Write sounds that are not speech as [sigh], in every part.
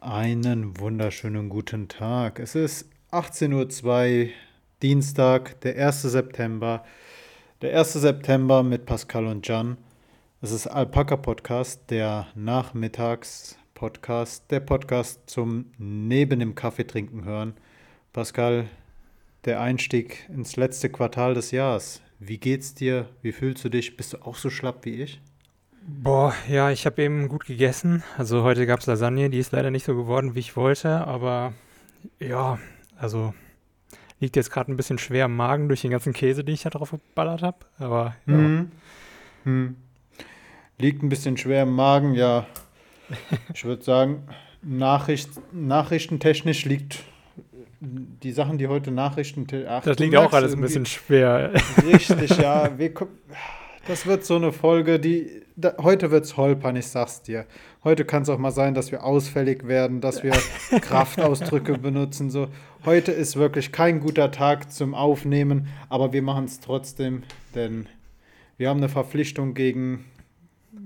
Einen wunderschönen guten Tag. Es ist 18.02 Uhr, Dienstag, der 1. September. Der 1. September mit Pascal und Jan. Es ist Alpaka Podcast, der Nachmittags-Podcast, der Podcast zum Neben dem Kaffee trinken hören. Pascal, der Einstieg ins letzte Quartal des Jahres. Wie geht's dir? Wie fühlst du dich? Bist du auch so schlapp wie ich? Boah, ja, ich habe eben gut gegessen. Also heute gab es Lasagne, die ist leider nicht so geworden, wie ich wollte, aber ja, also liegt jetzt gerade ein bisschen schwer im Magen durch den ganzen Käse, den ich da drauf geballert habe. Aber ja. Hm. Hm. Liegt ein bisschen schwer im Magen, ja. Ich würde sagen, Nachricht, nachrichtentechnisch liegt die Sachen, die heute Nachrichten. Ach, das liegt auch alles ein bisschen schwer. Richtig, ja. Wir, das wird so eine Folge, die. Da, heute wird es holpern, ich sag's dir. Heute kann es auch mal sein, dass wir ausfällig werden, dass wir [laughs] Kraftausdrücke benutzen. So. Heute ist wirklich kein guter Tag zum Aufnehmen, aber wir machen es trotzdem, denn wir haben eine Verpflichtung gegen,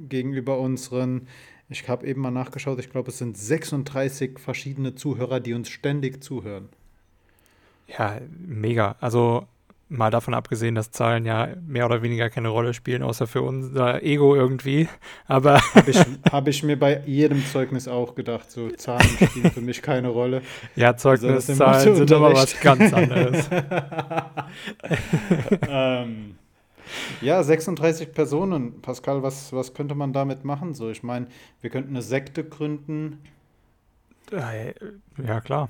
gegenüber unseren. Ich habe eben mal nachgeschaut, ich glaube, es sind 36 verschiedene Zuhörer, die uns ständig zuhören. Ja, mega. Also Mal davon abgesehen, dass Zahlen ja mehr oder weniger keine Rolle spielen, außer für unser Ego irgendwie. Aber. [laughs] Habe ich, hab ich, mir bei jedem [laughs] Zeugnis auch gedacht, so Zahlen spielen für mich keine Rolle. Ja, Zeugniszahlen also sind aber was ganz [laughs] anderes. ähm, ja, 36 Personen. Pascal, was, was könnte man damit machen? So, ich meine, wir könnten eine Sekte gründen. Ja, klar.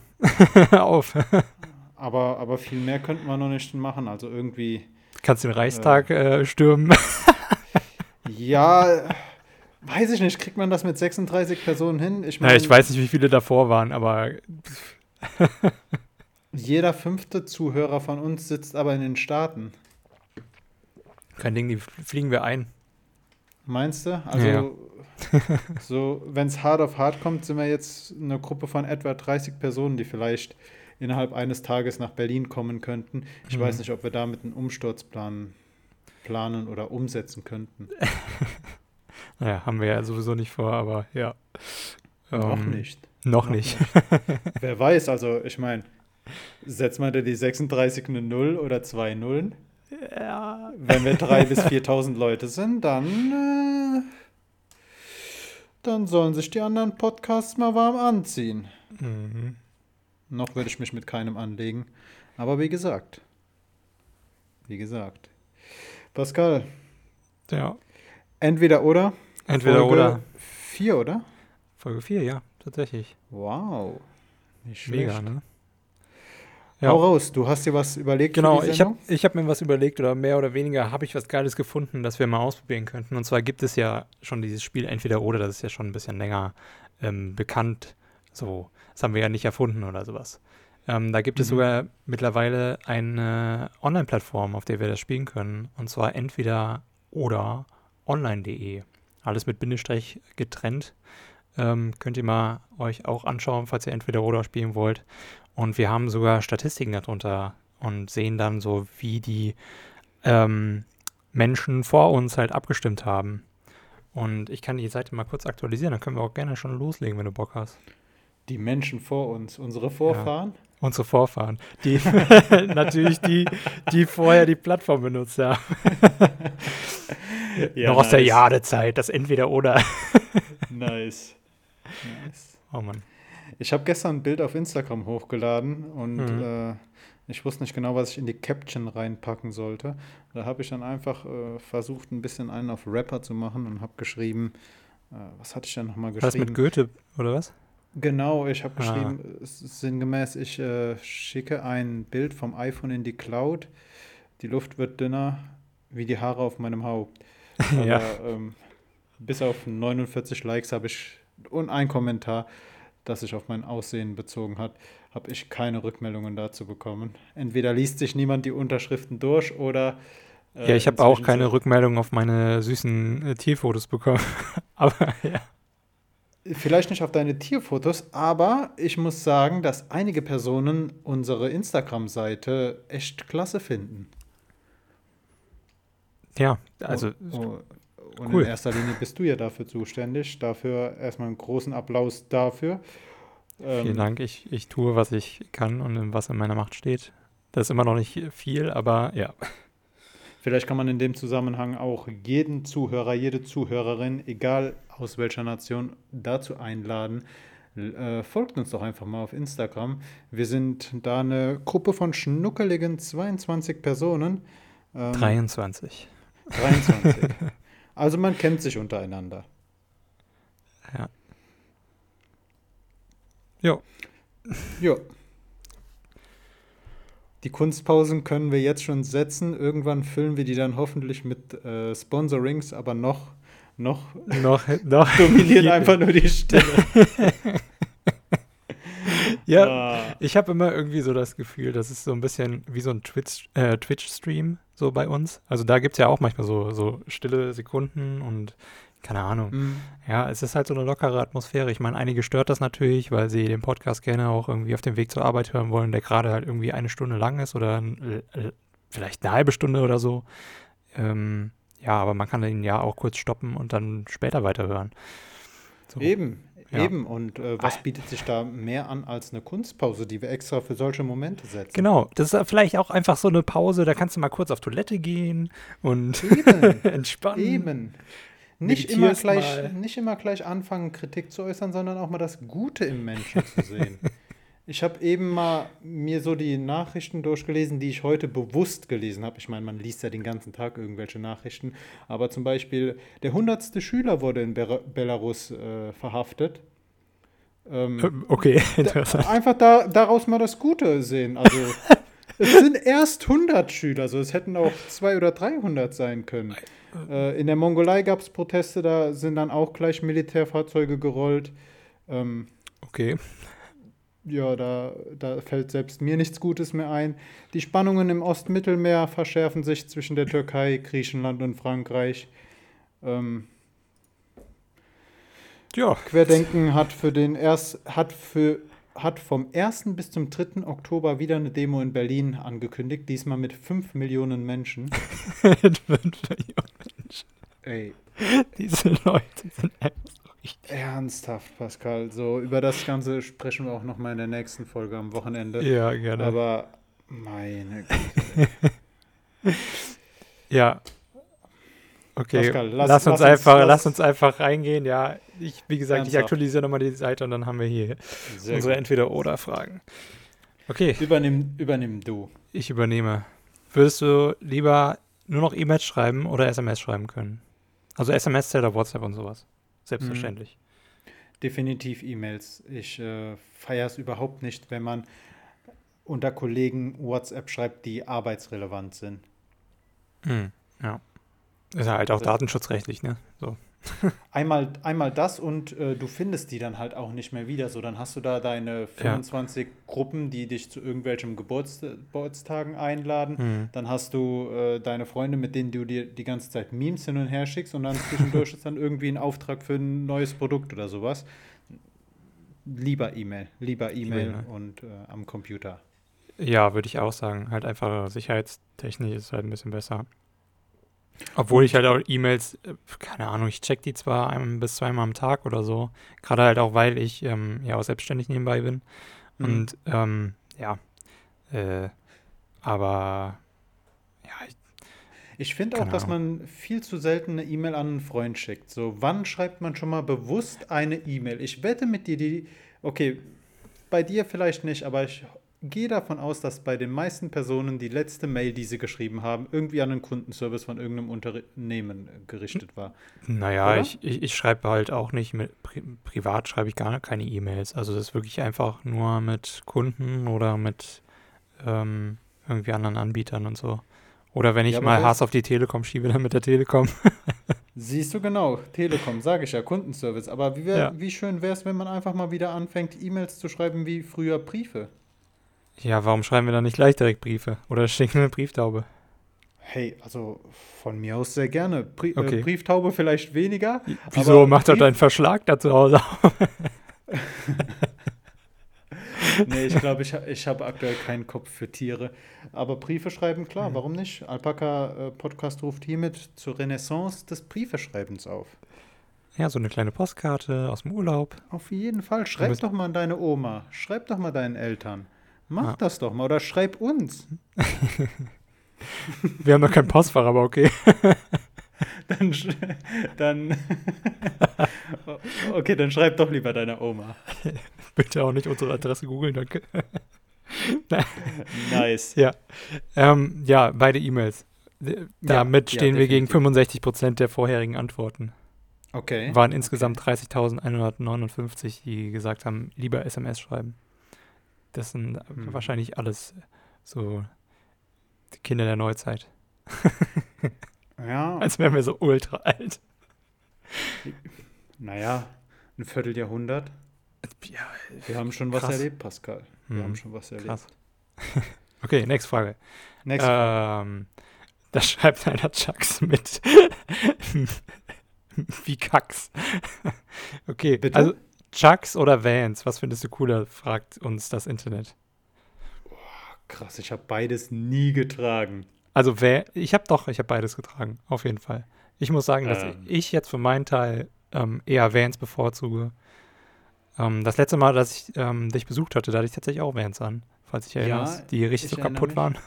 Auf. Aber, aber viel mehr könnten wir noch nicht machen. Also irgendwie. Kannst den Reichstag äh, äh, stürmen. [laughs] ja, weiß ich nicht. Kriegt man das mit 36 Personen hin? Ich, mein, ja, ich weiß nicht, wie viele davor waren, aber. [laughs] jeder fünfte Zuhörer von uns sitzt aber in den Staaten. Kein Ding, die fliegen wir ein. Meinst du? Also, ja. [laughs] so, wenn es hart auf hart kommt, sind wir jetzt eine Gruppe von etwa 30 Personen, die vielleicht innerhalb eines Tages nach Berlin kommen könnten. Ich mhm. weiß nicht, ob wir damit einen Umsturzplan planen oder umsetzen könnten. [laughs] naja, haben wir ja sowieso nicht vor, aber ja. Noch ähm, nicht. Noch, noch nicht. nicht. Wer weiß, also ich meine, setzt man da die 36 eine 0 oder zwei Nullen? Ja. Wenn wir 3.000 bis 4.000 Leute sind, dann, äh, dann sollen sich die anderen Podcasts mal warm anziehen. Mhm. Noch würde ich mich mit keinem anlegen. Aber wie gesagt, wie gesagt. Pascal. Ja. Entweder oder. Entweder Folge oder. Vier, oder? Folge vier, ja, tatsächlich. Wow. Nicht schlecht. Mega, ne? Ja. Hau raus, du hast dir was überlegt. Genau, ich habe ich hab mir was überlegt oder mehr oder weniger habe ich was Geiles gefunden, das wir mal ausprobieren könnten. Und zwar gibt es ja schon dieses Spiel Entweder oder, das ist ja schon ein bisschen länger ähm, bekannt. So, das haben wir ja nicht erfunden oder sowas. Ähm, da gibt mhm. es sogar mittlerweile eine Online-Plattform, auf der wir das spielen können. Und zwar entweder oder online.de. Alles mit Bindestrich getrennt. Ähm, könnt ihr mal euch auch anschauen, falls ihr entweder oder spielen wollt. Und wir haben sogar Statistiken darunter und sehen dann so, wie die ähm, Menschen vor uns halt abgestimmt haben. Und ich kann die Seite mal kurz aktualisieren, dann können wir auch gerne schon loslegen, wenn du Bock hast die Menschen vor uns, unsere Vorfahren. Ja, unsere Vorfahren. Die [laughs] [laughs] natürlich die, die vorher die Plattform benutzt haben. [laughs] ja, Noch nice. aus der Jadezeit, das entweder oder. nice. nice. Oh Mann. Ich habe gestern ein Bild auf Instagram hochgeladen und mhm. äh, ich wusste nicht genau, was ich in die Caption reinpacken sollte. Da habe ich dann einfach äh, versucht, ein bisschen einen auf Rapper zu machen und habe geschrieben, äh, was hatte ich denn nochmal geschrieben? Was mit Goethe, oder was? Genau, ich habe ah. geschrieben, sinngemäß, ich äh, schicke ein Bild vom iPhone in die Cloud. Die Luft wird dünner wie die Haare auf meinem Haupt. [laughs] Aber ja. ähm, bis auf 49 Likes habe ich und ein Kommentar, das sich auf mein Aussehen bezogen hat, habe ich keine Rückmeldungen dazu bekommen. Entweder liest sich niemand die Unterschriften durch oder äh, ja, ich habe auch keine Rückmeldungen auf meine süßen äh, Tierfotos bekommen. [laughs] Aber ja. Vielleicht nicht auf deine Tierfotos, aber ich muss sagen, dass einige Personen unsere Instagram-Seite echt klasse finden. Ja, also. Oh, und cool. in erster Linie bist du ja dafür zuständig. Dafür erstmal einen großen Applaus dafür. Vielen ähm, Dank. Ich, ich tue, was ich kann und was in meiner Macht steht. Das ist immer noch nicht viel, aber ja. Vielleicht kann man in dem Zusammenhang auch jeden Zuhörer, jede Zuhörerin, egal aus welcher Nation, dazu einladen. Äh, folgt uns doch einfach mal auf Instagram. Wir sind da eine Gruppe von schnuckeligen 22 Personen. Ähm, 23. 23. [laughs] also man kennt sich untereinander. Ja. Jo. [laughs] Jo. Die Kunstpausen können wir jetzt schon setzen. Irgendwann füllen wir die dann hoffentlich mit äh, Sponsorings, aber noch, noch, [laughs] noch, noch [laughs] dominiert einfach nur die Stille. [laughs] ja, ah. ich habe immer irgendwie so das Gefühl, das ist so ein bisschen wie so ein äh, Twitch-Stream äh, Twitch so bei uns. Also da gibt es ja auch manchmal so, so stille Sekunden und keine Ahnung. Mhm. Ja, es ist halt so eine lockere Atmosphäre. Ich meine, einige stört das natürlich, weil sie den Podcast gerne auch irgendwie auf dem Weg zur Arbeit hören wollen, der gerade halt irgendwie eine Stunde lang ist oder äh, vielleicht eine halbe Stunde oder so. Ähm, ja, aber man kann ihn ja auch kurz stoppen und dann später weiterhören. So. Eben, ja. eben. Und äh, was bietet sich da mehr an als eine Kunstpause, die wir extra für solche Momente setzen? Genau, das ist vielleicht auch einfach so eine Pause, da kannst du mal kurz auf Toilette gehen und [laughs] entspannen. Eben nicht immer, gleich, nicht immer gleich anfangen, Kritik zu äußern, sondern auch mal das Gute im Menschen zu sehen. [laughs] Ich habe eben mal mir so die Nachrichten durchgelesen, die ich heute bewusst gelesen habe. Ich meine, man liest ja den ganzen Tag irgendwelche Nachrichten. Aber zum Beispiel, der hundertste Schüler wurde in Be Belarus äh, verhaftet. Ähm, ähm okay, interessant. einfach da, daraus mal das Gute sehen. Also, [laughs] es sind erst 100 Schüler, also es hätten auch 200 oder 300 sein können. Äh, in der Mongolei gab es Proteste, da sind dann auch gleich Militärfahrzeuge gerollt. Ähm, okay. Ja, da, da fällt selbst mir nichts Gutes mehr ein. Die Spannungen im Ostmittelmeer verschärfen sich zwischen der Türkei, Griechenland und Frankreich. Ähm, ja. Querdenken hat für den erst hat für hat vom 1. bis zum 3. Oktober wieder eine Demo in Berlin angekündigt, diesmal mit 5 Millionen Menschen. [laughs] mit 5 Millionen Menschen. Ey. Diese Leute sind einfach. Ernsthaft, Pascal. So, über das Ganze sprechen wir auch noch mal in der nächsten Folge am Wochenende. Ja, gerne. Aber meine Güte. [laughs] ja. Okay, Pascal, lass, lass, uns lass einfach, uns, lass uns einfach reingehen. Ja, ich, wie gesagt, Ernsthaft. ich aktualisiere nochmal die Seite und dann haben wir hier Sehr unsere Entweder-Oder-Fragen. Okay. Übernimm, übernimm du. Ich übernehme. Würdest du lieber nur noch E-Mails schreiben oder SMS schreiben können? Also SMS zählt auf WhatsApp und sowas. Selbstverständlich. Mhm. Definitiv E-Mails. Ich äh, feiere es überhaupt nicht, wenn man unter Kollegen WhatsApp schreibt, die arbeitsrelevant sind. Mhm. Ja. Ist ja halt auch also, datenschutzrechtlich, ne? So. [laughs] einmal, einmal das und äh, du findest die dann halt auch nicht mehr wieder. So, dann hast du da deine 25 ja. Gruppen, die dich zu irgendwelchen Geburtstagen einladen. Mhm. Dann hast du äh, deine Freunde, mit denen du dir die ganze Zeit Memes hin und her schickst und dann zwischendurch [laughs] ist dann irgendwie ein Auftrag für ein neues Produkt oder sowas. Lieber E-Mail, lieber E-Mail ne? und äh, am Computer. Ja, würde ich auch sagen. Halt einfach sicherheitstechnisch ist halt ein bisschen besser. Obwohl ich halt auch E-Mails, äh, keine Ahnung, ich check die zwar ein bis zweimal am Tag oder so. Gerade halt auch, weil ich ähm, ja auch selbstständig nebenbei bin. Mhm. Und ähm, ja, äh, aber ja. Ich, ich finde auch, dass man viel zu selten eine E-Mail an einen Freund schickt. So, wann schreibt man schon mal bewusst eine E-Mail? Ich wette mit dir, die, okay, bei dir vielleicht nicht, aber ich gehe davon aus, dass bei den meisten Personen die letzte Mail, die sie geschrieben haben, irgendwie an einen Kundenservice von irgendeinem Unternehmen gerichtet war. Naja, ich, ich, ich, schreibe halt auch nicht mit, pri privat schreibe ich gar keine E-Mails. Also das ist wirklich einfach nur mit Kunden oder mit ähm, irgendwie anderen Anbietern und so. Oder wenn ich ja, mal Hass auf die Telekom schiebe, dann mit der Telekom. [laughs] Siehst du genau, Telekom, sage ich ja, Kundenservice. Aber wie, wär, ja. wie schön wäre es, wenn man einfach mal wieder anfängt, E-Mails zu schreiben wie früher Briefe? Ja, warum schreiben wir dann nicht gleich direkt Briefe? Oder [laughs] schicken wir eine Brieftaube? Hey, also von mir aus sehr gerne. Brie äh, okay. äh, Brieftaube vielleicht weniger. Wieso macht er deinen Verschlag da zu Hause [laughs] nee, ich glaube, ich, ich habe aktuell keinen Kopf für Tiere. Aber Briefe schreiben, klar, mhm. warum nicht? Alpaka äh, Podcast ruft hiermit zur Renaissance des Briefeschreibens auf. Ja, so eine kleine Postkarte aus dem Urlaub. Auf jeden Fall. Schreib doch mal an deine Oma. Schreib doch mal deinen Eltern. Mach Ja. das doch mal. Oder schreib uns. [laughs] Wir haben noch kein Postfach, aber okay. [laughs] Dann, dann [laughs] okay, dann schreib doch lieber deiner Oma. Bitte auch nicht unsere Adresse googeln, danke. Nice. Ja. Ähm, ja, beide E-Mails. Damit ja, stehen wir gegen definitiv. 65 Prozent der vorherigen Antworten. Okay. Waren insgesamt 30.159, die gesagt haben, lieber SMS schreiben. Das sind Hm. wahrscheinlich alles so die Kinder der Neuzeit. [laughs] Ja, Als wären wir so ultra alt. naja, ein Vierteljahrhundert. Ja, Wir haben schon was Krass. erlebt, Pascal. Wir Hm, haben schon was erlebt. krass. [laughs] Okay, nächste Frage. Next. Ähm, da schreibt einer Chucks mit. [laughs] Wie Kacks. okay, Bitte? also Chucks oder Vans, was findest du cooler, fragt uns das Internet. Krass, ich habe beides nie getragen. Also ich habe doch, ich habe beides getragen, auf jeden Fall. Ich muss sagen, dass Ähm. ich jetzt für meinen Teil ähm, eher Vans bevorzuge. Ähm, das letzte Mal, dass ich ähm, dich besucht hatte, da hatte ich tatsächlich auch Vans an, falls ich Ja, erinnerst, die richtig so kaputt mich. waren. [laughs]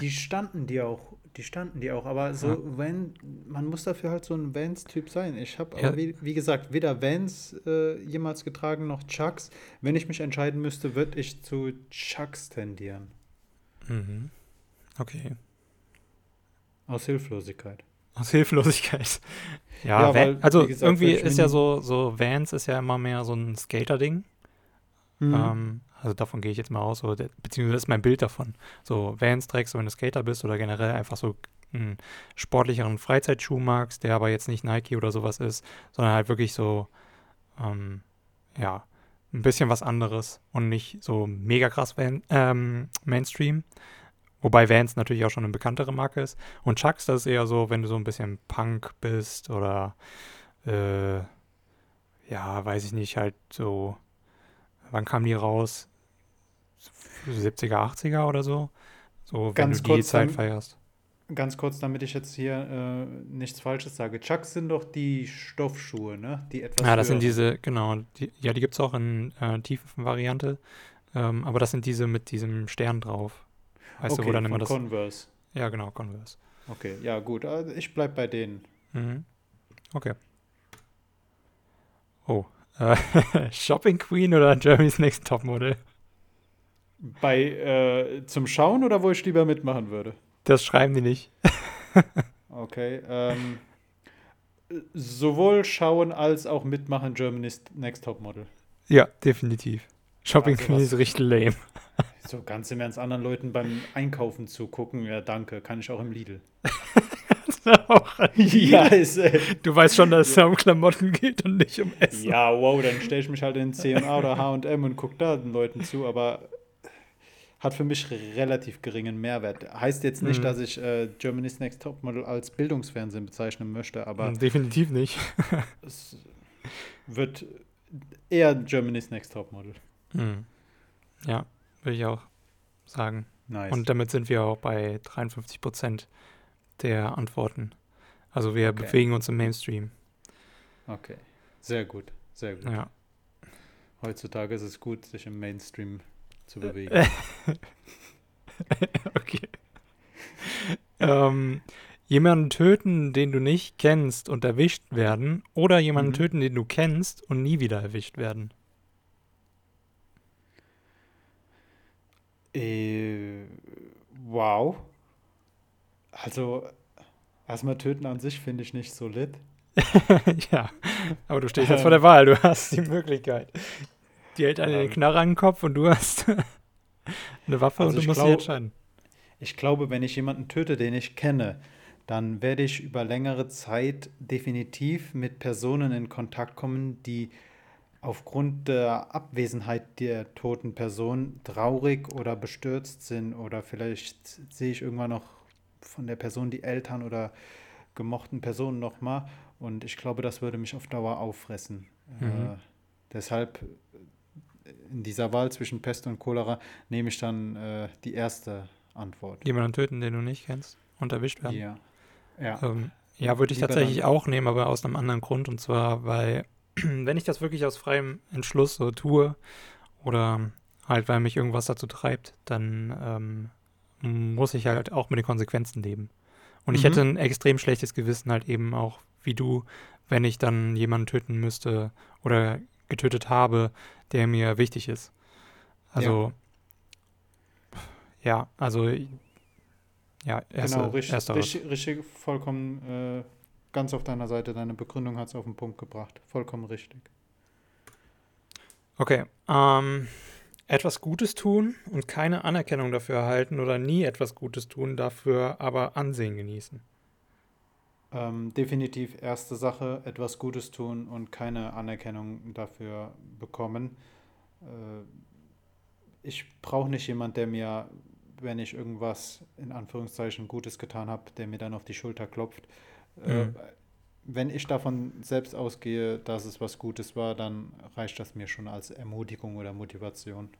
Die standen die auch, die standen die auch, aber so, Ja. wenn, man muss dafür halt so ein Vans-Typ sein. Ich habe Ja. aber, wie, wie gesagt, weder Vans äh, jemals getragen noch Chucks. Wenn ich mich entscheiden müsste, würde ich zu Chucks tendieren. Mhm. Okay. Aus Hilflosigkeit. Aus Hilflosigkeit. [laughs] Ja, Ja, Van- weil, also gesagt, irgendwie ist ja so, so Vans ist ja immer mehr so ein Skater-Ding. Mhm. Ähm, also davon gehe ich jetzt mal aus, so, beziehungsweise das ist mein Bild davon. So Vans trägst du, wenn du Skater bist oder generell einfach so einen sportlicheren Freizeitschuh magst, der aber jetzt nicht Nike oder sowas ist, sondern halt wirklich so, ähm, ja, ein bisschen was anderes und nicht so mega krass Van, ähm, Mainstream. Wobei Vans natürlich auch schon eine bekanntere Marke ist. Und Chucks, das ist eher so, wenn du so ein bisschen Punk bist oder äh, ja, weiß ich nicht, halt so, wann kamen die raus? 70er, 80er oder so? So, wenn Ganz du die Zeit feierst. Ganz kurz, damit ich jetzt hier äh, nichts Falsches sage. Chucks sind doch die Stoffschuhe, ne? Die etwas Ja, das sind diese, genau, die, ja, die gibt es auch in äh, tiefen Variante. Ähm, aber das sind diese mit diesem Stern drauf. Weißt okay, du, wo dann immer das. Converse. ja, genau, Converse. Okay, ja gut. Also ich bleib bei denen. Mhm. Okay. Oh. Äh, [laughs] Shopping Queen oder Germany's Next Topmodel? Bei äh, zum Schauen oder wo ich lieber mitmachen würde? Das schreiben die nicht. [laughs] Okay. Ähm, sowohl schauen als auch mitmachen Germany's Next Top Model. Ja, definitiv. Shopping Also Queen ist richtig lame. [laughs] So ganz im Ernst anderen Leuten beim Einkaufen zugucken. Ja, danke. Kann ich auch im Lidl. [laughs] ja, ist, äh, Du weißt schon, dass es da um Klamotten geht und nicht um Essen. ja, wow, dann stelle ich mich halt in C&A oder H&M und gucke da den Leuten zu, aber hat für mich relativ geringen Mehrwert. Heißt jetzt nicht, Mhm. dass ich äh, Germany's Next Top Model als Bildungsfernsehen bezeichnen möchte, aber Definitiv nicht. [laughs] es wird eher Germany's Next Top Model. Hm. Ja, würde ich auch sagen. Nice. Und damit sind wir auch bei 53 Prozent der Antworten. Also wir Okay. bewegen uns im Mainstream. okay. Sehr gut, sehr gut. Ja. Heutzutage ist es gut, sich im Mainstream zu bewegen. [laughs] okay. ähm, jemanden töten, den du nicht kennst und erwischt werden, oder jemanden Mhm. töten, den du kennst und nie wieder erwischt werden. Äh, wow. Also, erstmal töten an sich finde ich nicht so lit. [laughs] ja, aber du stehst jetzt [laughs] vor der Wahl, du hast die Möglichkeit. Die hält den Ähm. Knarre an den Kopf und du hast [laughs] eine Waffe Also und du musst dich glaub- entscheiden. Ich glaube, wenn ich jemanden töte, den ich kenne, dann werde ich über längere Zeit definitiv mit Personen in Kontakt kommen, die aufgrund der Abwesenheit der toten Person traurig oder bestürzt sind oder vielleicht sehe ich irgendwann noch von der Person die Eltern oder gemochten Personen nochmal und ich glaube, das würde mich auf Dauer auffressen. Mhm. Äh, deshalb in dieser Wahl zwischen Pest und Cholera nehme ich dann äh, die erste Antwort. Jemanden töten, den du nicht kennst und erwischt werden. Ja. Ja. Ähm, Ja, würde ich Lieber tatsächlich auch nehmen, aber aus einem anderen Grund. Und zwar, weil, [clears throat] wenn ich das wirklich aus freiem Entschluss so tue oder halt, weil mich irgendwas dazu treibt, dann ähm, muss ich halt auch mit den Konsequenzen leben. Und ich Mhm. hätte ein extrem schlechtes Gewissen halt eben auch wie du, wenn ich dann jemanden töten müsste oder getötet habe, der mir wichtig ist. Also, ja, also, ja, erste, genau, richtig, ersteres. richtig, richtig, vollkommen äh, ganz auf deiner Seite. Deine Begründung hat es auf den Punkt gebracht. Vollkommen richtig. Okay, ähm, etwas Gutes tun und keine Anerkennung dafür erhalten oder nie etwas Gutes tun, dafür aber Ansehen genießen. Ähm, definitiv erste Sache, etwas Gutes tun und keine Anerkennung dafür bekommen. Äh, ich brauche nicht jemand, der mir, wenn ich irgendwas in Anführungszeichen Gutes getan habe, der mir dann auf die Schulter klopft. Äh, Mhm. wenn ich davon selbst ausgehe, dass es was Gutes war, dann reicht das mir schon als Ermutigung oder Motivation.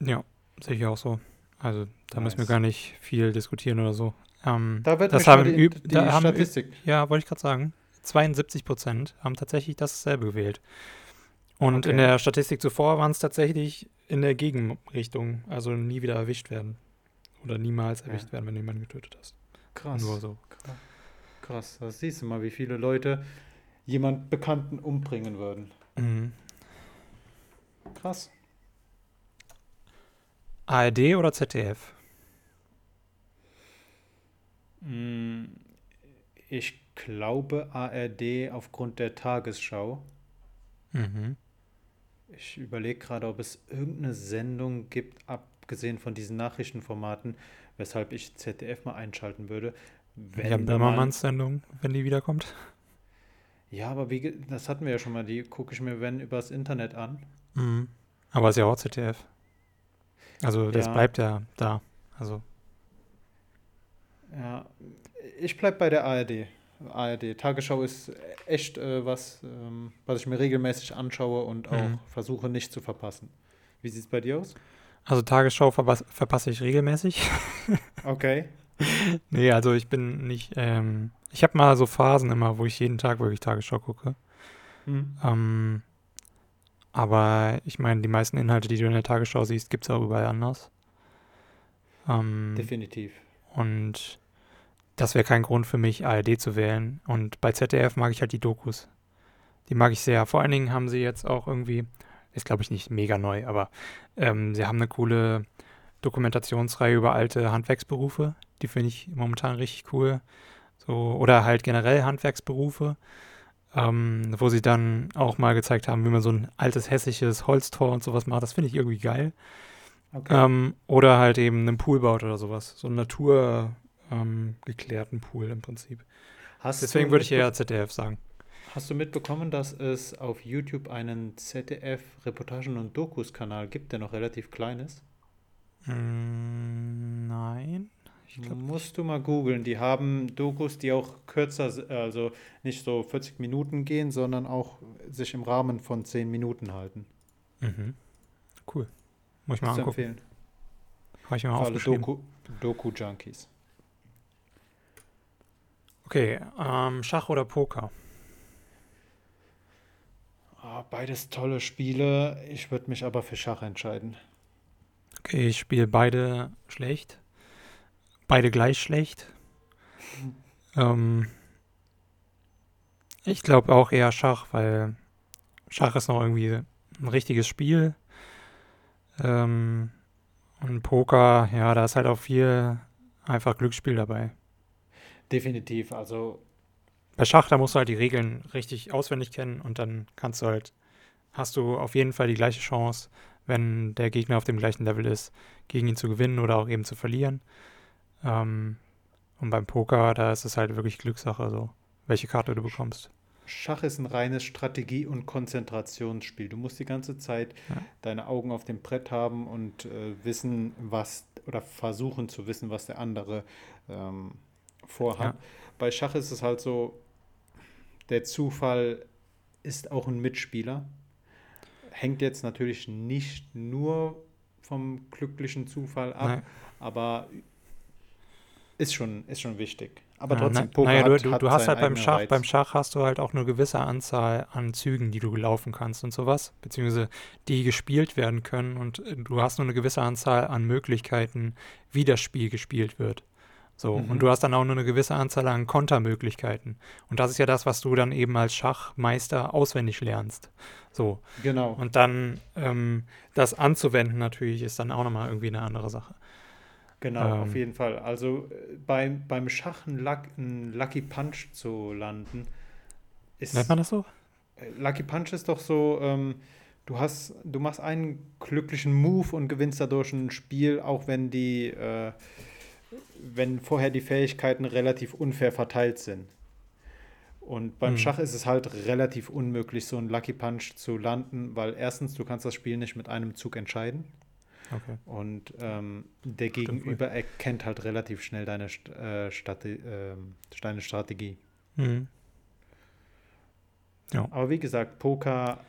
Ja, sehe ich auch so. Also, da müssen wir Nice. gar nicht viel diskutieren oder so. Ähm, Da wird das haben, die, die da haben Statistik. ja, wollte ich gerade sagen, 72 Prozent haben tatsächlich dasselbe gewählt. Und in Okay. der Statistik zuvor waren es tatsächlich in der Gegenrichtung, also nie wieder erwischt werden. Oder niemals Ja. erwischt werden, wenn du jemanden getötet hast. Krass. Nur so. Krass. Krass, da siehst du mal, wie viele Leute jemand Bekannten umbringen würden. Mhm. Krass. ARD oder ZDF? Mm, Ich glaube ARD aufgrund der Tagesschau. Mhm. Ich überlege gerade, ob es irgendeine Sendung gibt, abgesehen von diesen Nachrichtenformaten, weshalb ich ZDF mal einschalten würde. Wenn ja, du Böhmermanns Sendung, wenn die wiederkommt. Ja, aber wie, das hatten wir ja schon mal, die gucke ich mir, wenn, übers Internet an. Mhm. Aber ist ja auch ZDF. Also das Ja. bleibt ja da. Also, Ja, ich bleibe bei der ARD. ARD. Tagesschau ist echt äh, was, ähm, was ich mir regelmäßig anschaue und auch Mhm. versuche nicht zu verpassen. Wie sieht es bei dir aus? also Tagesschau verpass verpasse ich regelmäßig. [laughs] Okay. nee, also ich bin nicht, ähm, ich habe mal so Phasen immer, wo ich jeden Tag wirklich Tagesschau gucke. Hm. Ähm, aber ich meine, die meisten Inhalte, die du in der Tagesschau siehst, gibt es auch überall anders. Ähm, Definitiv. und das wäre kein Grund für mich, ARD zu wählen. Und bei ZDF mag ich halt die Dokus. Die mag ich sehr. Vor allen Dingen haben sie jetzt auch irgendwie, ist glaube ich nicht mega neu, aber ähm, sie haben eine coole Dokumentationsreihe über alte Handwerksberufe. Die finde ich momentan richtig cool. So, oder halt generell Handwerksberufe, ähm, wo sie dann auch mal gezeigt haben, wie man so ein altes hessisches Holztor und sowas macht. Das finde ich irgendwie geil. Okay. Ähm, oder halt eben einen Pool baut oder sowas. So einen naturgeklärten ähm, geklärten Pool im Prinzip. Hast Deswegen würde ich eher ZDF sagen. Hast du mitbekommen, dass es auf YouTube einen ZDF-Reportagen- und Dokus-Kanal gibt, der noch relativ klein ist? Mm, nein. Ich glaube Musst du mal googeln. Die haben Dokus, die auch kürzer, also nicht so 40 Minuten gehen, sondern auch sich im Rahmen von 10 Minuten halten. Mhm. Cool. Muss ich mal zu angucken. empfehlen. Habe ich mir mal Für alle aufgeschrieben. Doku- Doku-Junkies. Okay, ähm, Schach oder Poker? Ah, beides tolle Spiele. Ich würde mich aber für Schach entscheiden. Okay, ich spiele beide schlecht. Beide gleich schlecht. Ähm, ich glaube auch eher Schach, weil Schach ist noch irgendwie ein richtiges Spiel. Ähm, und Poker, ja, da ist halt auch viel einfach Glücksspiel dabei. Definitiv. Also Bei Schach, da musst du halt die Regeln richtig auswendig kennen und dann kannst du halt, hast du auf jeden Fall die gleiche Chance, wenn der Gegner auf dem gleichen Level ist, gegen ihn zu gewinnen oder auch eben zu verlieren. Ähm, und beim Poker, da ist es halt wirklich Glückssache, so, welche Karte du bekommst. Schach ist ein reines Strategie- und Konzentrationsspiel. Du musst die ganze Zeit Ja. deine Augen auf dem Brett haben und äh, wissen, was oder versuchen zu wissen, was der andere ähm, vorhat. Ja. Bei Schach ist es halt so, der Zufall ist auch ein Mitspieler. Hängt jetzt natürlich nicht nur vom glücklichen Zufall ab, Nein. aber ist schon, ist schon wichtig. Aber trotzdem, Poker naja, du, hat, du, du hast halt beim Schach, Reiz. beim Schach hast du halt auch eine gewisse Anzahl an Zügen, die du laufen kannst und sowas, beziehungsweise die gespielt werden können und äh, du hast nur eine gewisse Anzahl an Möglichkeiten, wie das Spiel gespielt wird. So, Mhm. und du hast dann auch nur eine gewisse Anzahl an Kontermöglichkeiten. Und das ist ja das, was du dann eben als Schachmeister auswendig lernst. So, Genau. und dann ähm, das anzuwenden natürlich ist dann auch nochmal irgendwie eine andere Sache. Genau, Ähm. auf jeden Fall. Also äh, beim, beim Schach einen, Luck, einen Lucky Punch zu landen, ist. Nennt man das so? äh, Lucky Punch ist doch so, ähm, du hast, du machst einen glücklichen Move und gewinnst dadurch ein Spiel, auch wenn die, äh, wenn vorher die Fähigkeiten relativ unfair verteilt sind. Und beim Hm. Schach ist es halt relativ unmöglich, so einen Lucky Punch zu landen, weil erstens, du kannst das Spiel nicht mit einem Zug entscheiden. Okay. Und ähm, der Stimmt wohl. Gegenüber erkennt halt relativ schnell deine, äh, Strate ähm, deine Strategie. Mhm. Aber wie gesagt, Poker,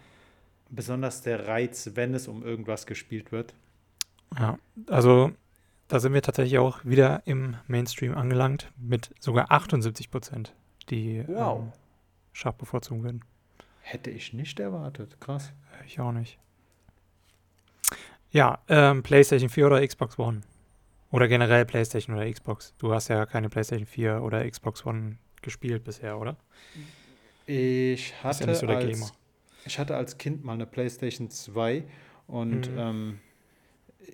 besonders der Reiz, wenn es um irgendwas gespielt wird. Ja, also da sind wir tatsächlich auch wieder im Mainstream angelangt mit sogar 78 Prozent, die Wow. ähm, Schach bevorzugen würden. Hätte ich nicht erwartet. Krass. Ich auch nicht. Ja, ähm, PlayStation 4 oder Xbox One? Oder generell PlayStation oder Xbox? Du hast ja keine PlayStation 4 oder Xbox One gespielt bisher, oder? Ich hatte, ja so als, ich hatte als Kind mal eine PlayStation 2 und Mhm. ähm,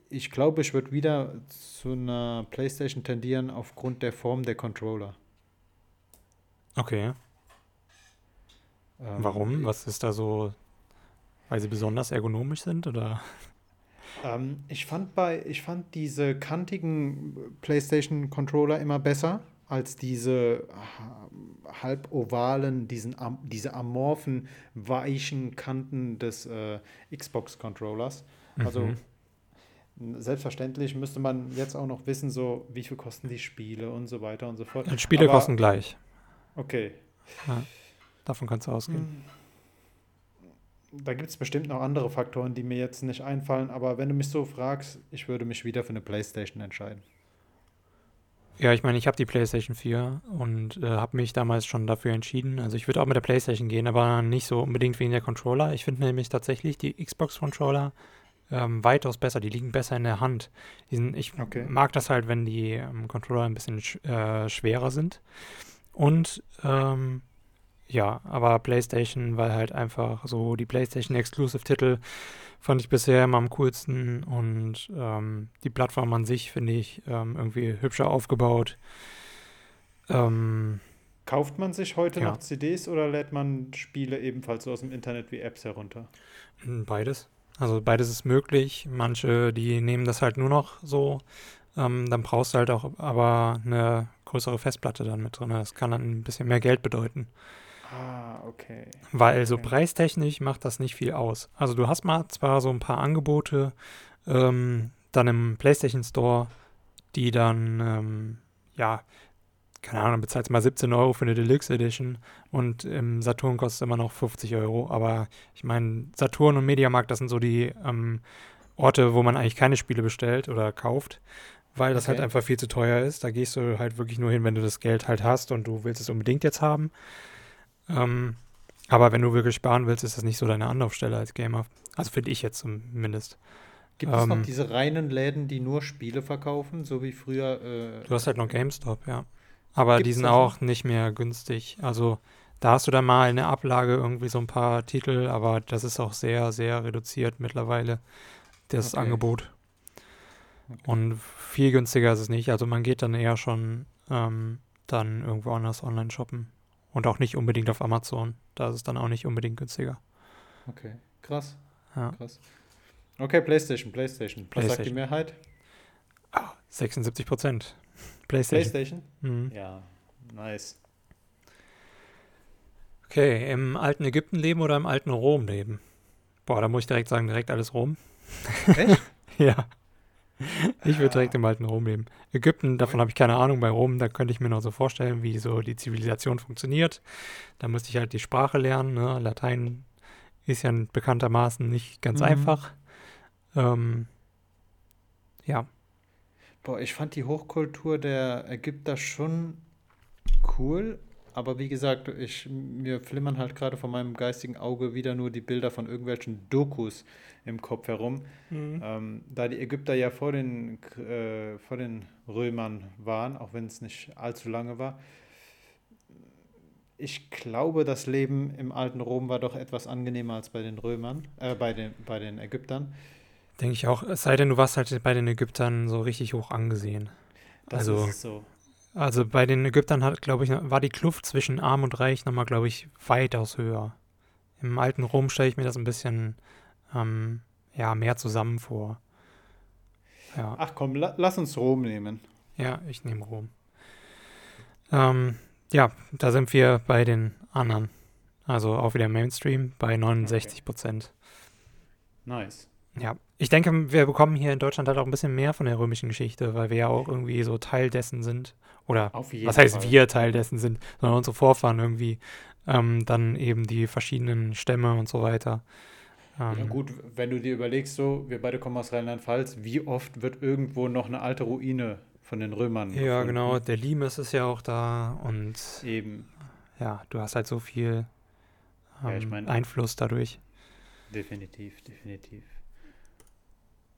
ich glaube, ich würde wieder zu einer PlayStation tendieren aufgrund der Form der Controller. Okay. Ähm, Warum? Was ist da so, weil sie besonders ergonomisch sind oder? Ähm, ich fand bei, ich fand diese kantigen PlayStation Controller immer besser als diese ha- halb ovalen, diesen, diese amorphen, weichen Kanten des äh, Xbox Controllers. Also Mhm. Selbstverständlich müsste man jetzt auch noch wissen, so wie viel kosten die Spiele und so weiter und so fort. Die Spiele Aber- kosten gleich. Okay. Davon kannst du ausgehen. Da gibt es bestimmt noch andere Faktoren, die mir jetzt nicht einfallen, aber wenn du mich so fragst, ich würde mich wieder für eine PlayStation entscheiden. Ja, ich meine, ich habe die PlayStation 4 und äh, habe mich damals schon dafür entschieden. Also ich würde auch mit der PlayStation gehen, aber nicht so unbedingt wegen der Controller. Ich finde nämlich tatsächlich die Xbox-Controller ähm, weitaus besser. Die liegen besser in der Hand. Sind, ich Okay. mag das halt, wenn die ähm, Controller ein bisschen sch äh, schwerer sind. Und ähm, ja, aber PlayStation, weil halt einfach so die PlayStation Exclusive-Titel fand ich bisher immer am coolsten und ähm, die Plattform an sich finde ich ähm, irgendwie hübscher aufgebaut. Ähm, Kauft man sich heute Ja. noch CDs oder lädt man Spiele ebenfalls so aus dem Internet wie Apps herunter? beides. Also beides ist möglich. Manche, die nehmen das halt nur noch so. Ähm, dann brauchst du halt auch aber eine größere Festplatte dann mit drin. Das kann dann ein bisschen mehr Geld bedeuten. Ah, okay. Weil so Okay. preistechnisch macht das nicht viel aus. Also du hast mal zwar so ein paar Angebote ähm, dann im PlayStation Store, die dann, ähm, ja, keine Ahnung, bezahlst mal 17 Euro für eine Deluxe Edition und im Saturn kostet immer noch 50 Euro. Aber ich meine, Saturn und Mediamarkt, das sind so die ähm, Orte, wo man eigentlich keine Spiele bestellt oder kauft, weil das halt Okay. einfach viel zu teuer ist. Da gehst du halt wirklich nur hin, wenn du das Geld halt hast und du willst es unbedingt jetzt haben. Ähm, aber wenn du wirklich sparen willst, ist das nicht so deine Anlaufstelle als Gamer. Also finde ich jetzt zumindest. Gibt es noch Ähm, diese reinen Läden, die nur Spiele verkaufen, so wie früher? Äh, Du hast halt noch GameStop, ja. Aber die Gibt's sind das noch? auch nicht mehr günstig. Also da hast du dann mal in der Ablage irgendwie so ein paar Titel, aber das ist auch sehr, sehr reduziert mittlerweile, das Okay. Angebot. Okay. Und viel günstiger ist es nicht. Also man geht dann eher schon ähm, dann irgendwo anders online shoppen. Und auch nicht unbedingt auf Amazon. Da ist es dann auch nicht unbedingt günstiger. okay, krass, Ja. krass. Okay, PlayStation, PlayStation. Was sagt die. Mehrheit? Ah, 76 Prozent. PlayStation. PlayStation? Mhm. Ja, nice. Okay, im alten Ägypten leben oder im alten Rom leben? Boah, da muss ich direkt sagen, direkt alles Rom. Echt? [laughs] Ja. Ich würde direkt Ah. im alten Rom leben. Ägypten, davon habe ich keine Ahnung. Bei Rom, da könnte ich mir noch so vorstellen, wie so die Zivilisation funktioniert. Da müsste ich halt die Sprache lernen. Ne? Latein ist ja bekanntermaßen nicht ganz Mhm. einfach. Ähm, ja, Boah, ich fand die Hochkultur der Ägypter schon cool. Aber wie gesagt, ich, mir flimmern halt gerade vor meinem geistigen Auge wieder nur die Bilder von irgendwelchen Dokus im Kopf herum. Mhm. Ähm, da die Ägypter ja vor den, äh, vor den Römern waren, auch wenn es nicht allzu lange war. Ich glaube, das Leben im alten Rom war doch etwas angenehmer als bei den Römern, äh, bei den, bei den Ägyptern. Denke ich auch. Es sei denn, du warst halt bei den Ägyptern so richtig hoch angesehen. Das Also- ist so. Also bei den Ägyptern hat, glaube ich, war die Kluft zwischen Arm und Reich nochmal, glaube ich, weitaus höher. Im alten Rom stelle ich mir das ein bisschen ähm, ja, mehr zusammen vor. Ja, Ach komm, la lass uns Rom nehmen. ja, ich nehme Rom. Ähm, ja, da sind wir bei den anderen. Also auch wieder Mainstream bei 69 Prozent. Nice. Ja, ich denke, wir bekommen hier in Deutschland halt auch ein bisschen mehr von der römischen Geschichte, weil wir ja auch irgendwie so Teil dessen sind. Oder was heißt Fall. wir Teil dessen sind, sondern unsere Vorfahren irgendwie. Ähm, dann eben die verschiedenen Stämme und so weiter. Ähm, Ja gut, wenn du dir überlegst, so, wir beide kommen aus Rheinland-Pfalz, wie oft wird irgendwo noch eine alte Ruine von den Römern Ja, gefunden? genau. Der Limes ist ja auch da und Eben, ja, du hast halt so viel Ja, ich ähm, mein- Einfluss dadurch. definitiv, definitiv.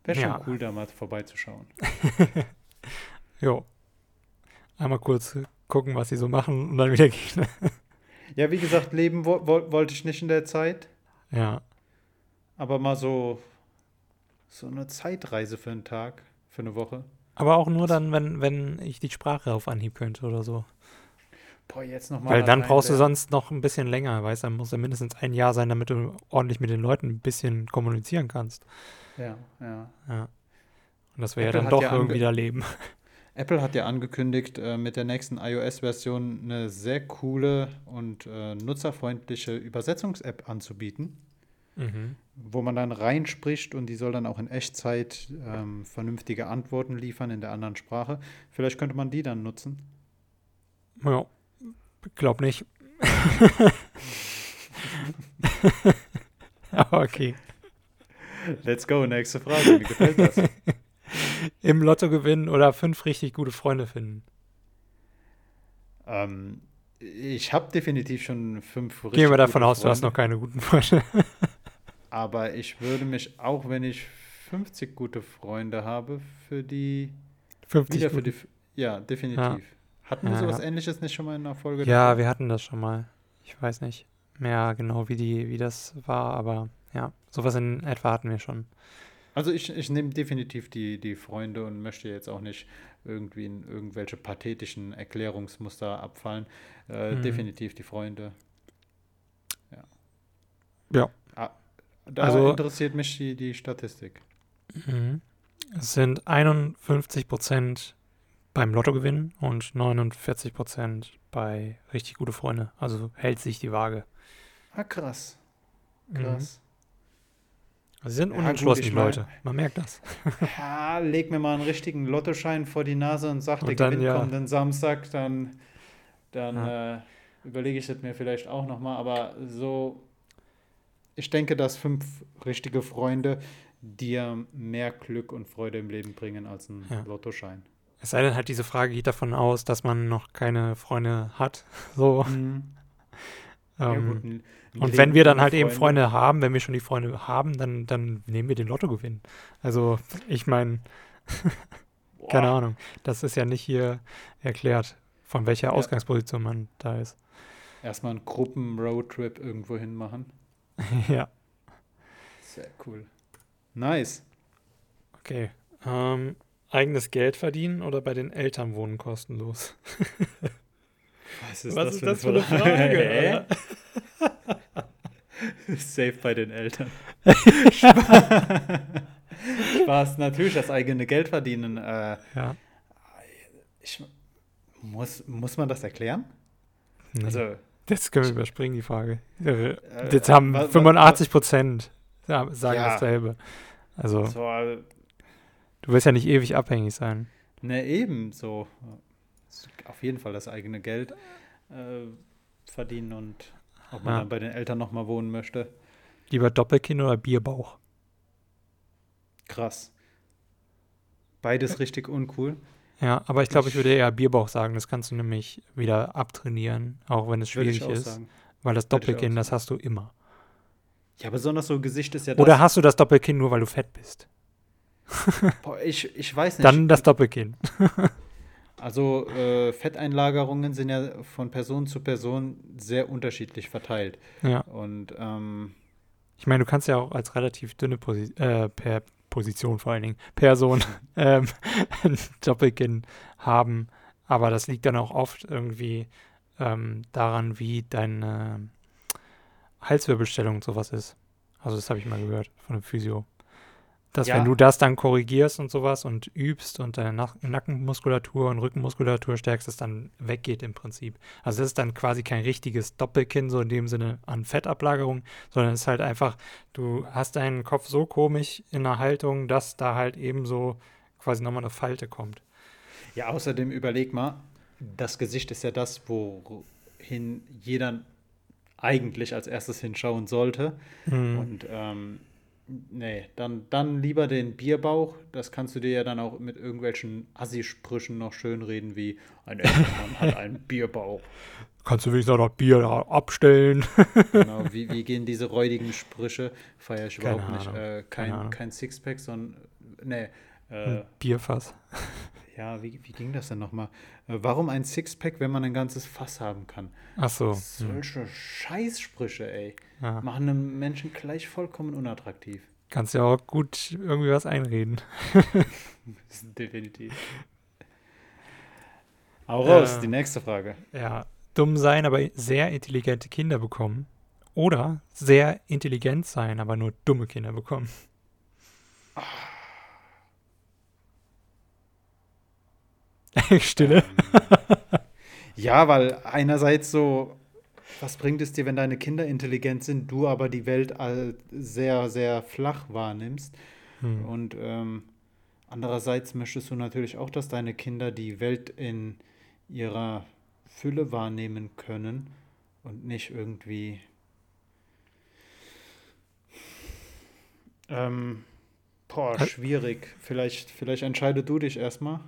Wäre schon Ja. cool, da mal vorbeizuschauen. [laughs] Jo. Einmal kurz gucken, was sie so machen und dann wieder gehen. [laughs] Ja, wie gesagt, leben wo wo wollte ich nicht in der Zeit, ja. aber mal so, so eine Zeitreise für einen Tag, für eine Woche. Aber auch nur dann, wenn, wenn ich die Sprache auf Anhieb könnte oder so. Boah, jetzt nochmal. Weil dann brauchst du sonst noch ein bisschen länger, weißt du, dann muss ja mindestens ein Jahr sein, damit du ordentlich mit den Leuten ein bisschen kommunizieren kannst. Ja, ja. Ja. Und das wäre ja dann doch ja irgendwie daneben. [laughs] Apple hat ja angekündigt, äh, mit der nächsten iOS-Version eine sehr coole und äh, nutzerfreundliche Übersetzungs-App anzubieten, Mhm. wo man dann reinspricht und die soll dann auch in Echtzeit ähm, vernünftige Antworten liefern in der anderen Sprache. Vielleicht könnte man die dann nutzen. Ja, glaub nicht. [laughs] [laughs] Okay. Let's go, nächste Frage. Mir gefällt das. [laughs] Im Lotto gewinnen oder fünf richtig gute Freunde finden. ähm, ich habe definitiv schon fünf Gehen wir richtig davon gute aus, du hast Freunde, noch keine guten Freunde. [laughs] Aber ich würde mich, auch wenn ich 50 gute Freunde habe, für die 50 Wieder für gute. die. Ja, definitiv. Hatten wir Ja, sowas ja. ähnliches nicht schon mal in einer Folge? Ja, davor? wir hatten das schon mal. Ich weiß nicht mehr genau, wie, die, wie das war, aber ja, sowas in etwa hatten wir schon. Also ich, ich nehme definitiv die, die Freunde und möchte jetzt auch nicht irgendwie in irgendwelche pathetischen Erklärungsmuster abfallen. Äh, Mhm. Definitiv die Freunde. Ja. Ja. Ah, da Also- interessiert mich die, die Statistik. Mhm. Es sind 51 Prozent beim Lottogewinn und 49 Prozent bei richtig gute Freunde. Also hält sich die Waage. Ah, krass. Mhm. Krass. Also sie sind Ja, gut, unentschlossen, die mein- Leute. Man merkt das. [laughs] Ja, leg mir mal einen richtigen Lottoschein vor die Nase und sag, der Und dann, Gewinn ja. kommt den Samstag, dann, dann äh, überlege ich es mir vielleicht auch nochmal. Aber so, ich denke, dass fünf richtige Freunde dir mehr Glück und Freude im Leben bringen als ein Ja. Lottoschein. Es sei denn halt, diese Frage geht davon aus, dass man noch keine Freunde hat. [laughs] So. Ja, ähm, gut, ein- ein Und wenn wir dann halt eben Freunde haben, wenn wir schon die Freunde haben, dann, dann nehmen wir den Lottogewinn. Also, ich meine, [laughs] keine Ahnung. Das ist ja nicht hier erklärt, von welcher Ja. Ausgangsposition man da ist. Erstmal einen Gruppen-Roadtrip irgendwo hin machen. [laughs] ja, Sehr cool. Nice. okay. Ähm, eigenes Geld verdienen oder bei den Eltern wohnen kostenlos? Was [laughs] ist Was das, ist für, das für eine Frage? Frage? [laughs] Safe bei den Eltern. [laughs] Spaß, natürlich das eigene Geld verdienen. Äh, Ja. ich, muss, muss man das erklären? Nee. Also, Jetzt können wir überspringen, die Frage. Äh, Äh, Jetzt haben wa- wa- 85 Prozent sagen Ja. dasselbe. Also, so, äh, du willst ja nicht ewig abhängig sein. ne, eben so. Auf jeden Fall das eigene Geld äh, verdienen und ob man Ja. dann bei den Eltern nochmal wohnen möchte. Lieber Doppelkinn oder Bierbauch? Krass. Beides richtig uncool. Ja, aber ich glaube, ich würde eher Bierbauch sagen. Das kannst du nämlich wieder abtrainieren, auch wenn es schwierig ist. Sagen. Weil das Doppelkinn, das hast du immer. Ja, besonders so Gesicht ist ja das. Oder hast du das Doppelkinn nur, weil du fett bist? Boah, ich, ich weiß [laughs] nicht. Dann das Doppelkinn. [laughs] also äh, Fetteinlagerungen sind ja von Person zu Person sehr unterschiedlich verteilt. Ja. Und ähm, ich meine, du kannst ja auch als relativ dünne Posi äh, per Position vor allen Dingen, Person [laughs] ähm, [laughs] Doppelkinn haben. Aber das liegt dann auch oft irgendwie ähm, daran, wie deine Halswirbelstellung und sowas ist. Also das habe ich mal gehört von einem Physio. Dass ja. wenn du das dann korrigierst und sowas und übst und deine Nackenmuskulatur und Rückenmuskulatur stärkst, es dann weggeht im Prinzip. Also das ist dann quasi kein richtiges Doppelkinn, so in dem Sinne an Fettablagerung, sondern es ist halt einfach, du hast deinen Kopf so komisch in der Haltung, dass da halt eben so quasi nochmal eine Falte kommt. Ja, außerdem überleg mal, das Gesicht ist ja das, wohin jeder eigentlich als erstes hinschauen sollte. Mhm. Und ähm, nee, dann, dann lieber den Bierbauch. Das kannst du dir ja dann auch mit irgendwelchen Assi-Sprüchen noch schönreden, wie ein Mann hat einen [laughs] Bierbauch. Kannst du wenigstens auch noch Bier abstellen? genau, [laughs] wie, wie gehen diese räudigen Sprüche? Feiere ich überhaupt nicht. Äh, kein, kein Sixpack, sondern nee. Äh, Bierfass. [laughs] Ja, wie, wie ging das denn nochmal? Äh, warum ein Sixpack, wenn man ein ganzes Fass haben kann? Ach so. Solche hm. Scheißsprüche, ey. Ja. Machen einen Menschen gleich vollkommen unattraktiv. Kannst ja auch gut irgendwie was einreden. [laughs] Definitiv. Hau raus, äh, die nächste Frage. Ja, dumm sein, aber sehr intelligente Kinder bekommen. Oder sehr intelligent sein, aber nur dumme Kinder bekommen. Ah. [laughs] Stille. Ähm, ja, weil einerseits so, was bringt es dir, wenn deine Kinder intelligent sind, du aber die Welt sehr, sehr flach wahrnimmst? Hm. Und ähm, andererseits möchtest du natürlich auch, dass deine Kinder die Welt in ihrer Fülle wahrnehmen können und nicht irgendwie. Ähm, boah, schwierig. Vielleicht, vielleicht entscheide du dich erstmal.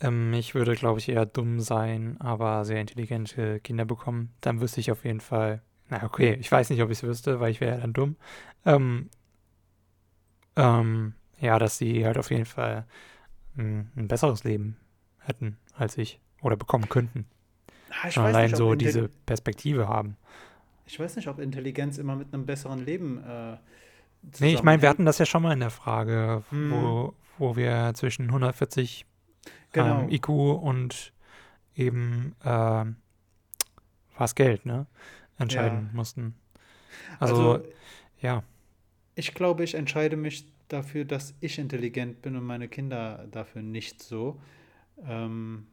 Ähm, ich würde, glaube ich, eher dumm sein, aber sehr intelligente Kinder bekommen. Dann wüsste ich auf jeden Fall, na okay, ich weiß nicht, ob ich es wüsste, weil ich wäre ja dann dumm. Ähm, ähm, ja, dass sie halt auf jeden Fall ein, ein besseres Leben hätten als ich oder bekommen könnten. Ah, Schon allein nicht, so diese Perspektive haben. Ich weiß nicht, ob Intelligenz immer mit einem besseren Leben. Äh, nee, ich meine, wir hatten das ja schon mal in der Frage, hm. wo, wo wir zwischen 140 genau. ähm, IQ und eben äh, was Geld, ne? Entscheiden ja. mussten. Also, also, ja. Ich glaube, ich entscheide mich dafür, dass ich intelligent bin und meine Kinder dafür nicht so. Ähm,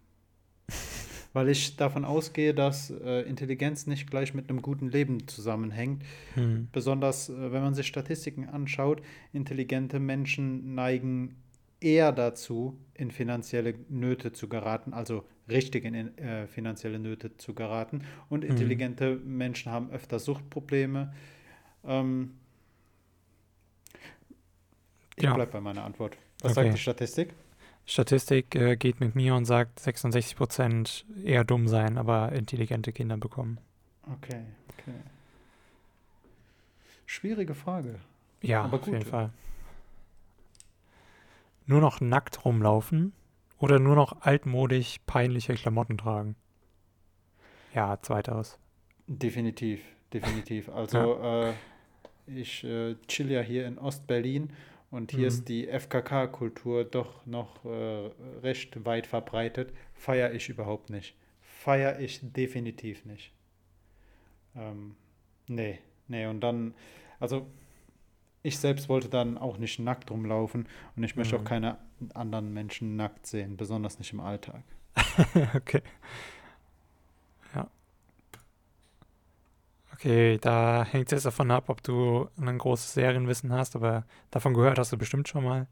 [laughs] weil ich davon ausgehe, dass äh, Intelligenz nicht gleich mit einem guten Leben zusammenhängt. Hm. Besonders, äh, wenn man sich Statistiken anschaut, intelligente Menschen neigen eher dazu, in finanzielle Nöte zu geraten, also richtig in äh, finanzielle Nöte zu geraten. Und mhm. intelligente Menschen haben öfter Suchtprobleme. Ähm, ich ja. bleibe bei meiner Antwort. Was okay. sagt die Statistik? Statistik äh, geht mit mir und sagt 66 Prozent eher dumm sein, aber intelligente Kinder bekommen. Okay, okay. Schwierige Frage. Ja, aber auf jeden Fall nur noch nackt rumlaufen oder nur noch altmodisch peinliche Klamotten tragen? Ja, zweiteres. Definitiv, definitiv. [laughs] Also ja. äh, ich äh, chill ja hier in Ostberlin und hier mhm. ist die FKK-Kultur doch noch äh, recht weit verbreitet. Feiere ich überhaupt nicht. Feiere ich definitiv nicht. Ähm, nee, nee, und dann, also ich selbst wollte dann auch nicht nackt rumlaufen und ich möchte mhm. auch keine anderen Menschen nackt sehen, besonders nicht im Alltag. [laughs] okay. Ja. Okay, da hängt es jetzt davon ab, ob du ein großes Serienwissen hast, aber davon gehört hast du bestimmt schon mal.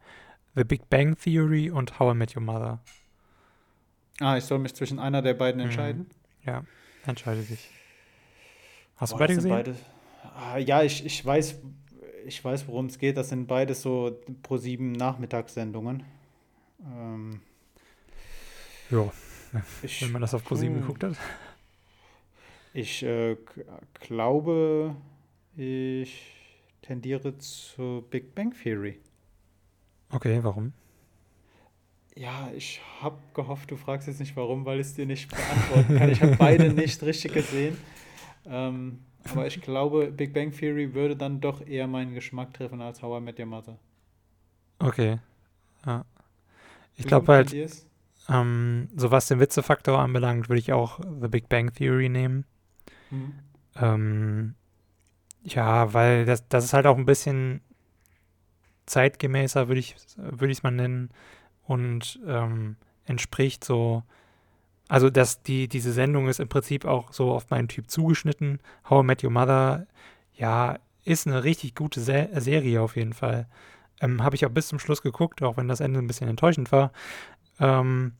The Big Bang Theory und How I Met Your Mother. Ah, ich soll mich zwischen einer der beiden mhm. entscheiden? Ja, entscheide dich. Hast Boah, du beide gesehen? Beide, ah, ja, ich, ich weiß, ich weiß, worum es geht. Das sind beides so pro sieben Nachmittagssendungen. Ähm, Ja, wenn man das auf ProSieben Puh. geguckt hat. ich äh, glaube, ich tendiere zu Big Bang Theory. Okay, warum? Ja, ich habe gehofft, du fragst jetzt nicht warum, weil ich es dir nicht beantworten kann. Ich habe beide nicht richtig gesehen. Ähm, aber ich glaube, Big Bang Theory würde dann doch eher meinen Geschmack treffen als How I Met Your Mother. Okay. Ja. Ich glaube halt, ähm, so was den Witzefaktor anbelangt, würde ich auch The Big Bang Theory nehmen. Hm. Ähm, ja, weil das, das ist halt auch ein bisschen zeitgemäßer, würde ich würde ich es mal nennen. Und ähm, entspricht so, also dass die, diese Sendung ist im Prinzip auch so auf meinen Typ zugeschnitten. How I Met Your Mother, ja, ist eine richtig gute Se Serie auf jeden Fall. Ähm, Habe ich auch bis zum Schluss geguckt, auch wenn das Ende ein bisschen enttäuschend war. Ähm,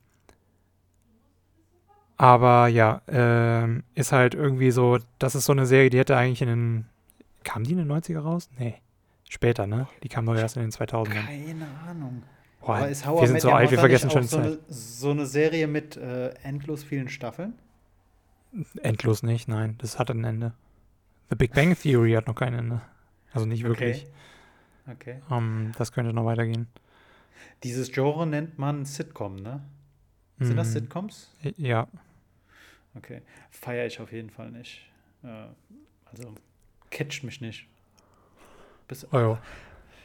aber ja, ähm, ist halt irgendwie so, das ist so eine Serie, die hätte eigentlich in den, kam die in den 90er raus? Nee, später, ne? Die kam doch erst in den 2000ern. Keine Ahnung. Boah, Aber ist How wir sind so alt, wir vergessen schon so eine, so eine Serie mit äh, endlos vielen Staffeln? Endlos nicht, nein, das hat ein Ende. The Big Bang Theory hat noch kein Ende. Also nicht wirklich. Okay. Ähm, das könnte noch weitergehen. Dieses Genre nennt man Sitcom, ne? Sind das Mhm. Sitcoms? Ja, Okay. Feiere ich auf jeden Fall nicht. Äh, also, catcht mich nicht. Bis, oh.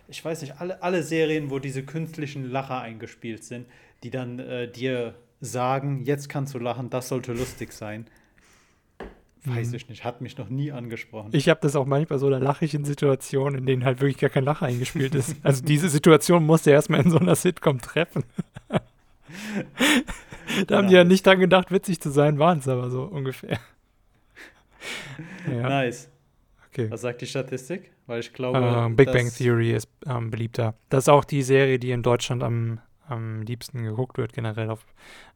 Ich weiß nicht, alle, alle Serien, wo diese künstlichen Lacher eingespielt sind, die dann äh, dir sagen, jetzt kannst du lachen, das sollte lustig sein. Weiß Mhm. ich nicht, hat mich noch nie angesprochen. Ich habe das auch manchmal so, da lache ich in Situationen, in denen halt wirklich gar kein Lacher eingespielt ist. Also diese Situation musste erstmal in so einer Sitcom treffen. [laughs] da haben die ja nicht dran gedacht, witzig zu sein, waren es aber so ungefähr. [laughs] ja, Nice. Okay. Was sagt die Statistik? Weil ich glaube, Ähm, Big Bang Theory ist ähm, beliebter. Das ist auch die Serie, die in Deutschland am, am liebsten geguckt wird, generell. Auf,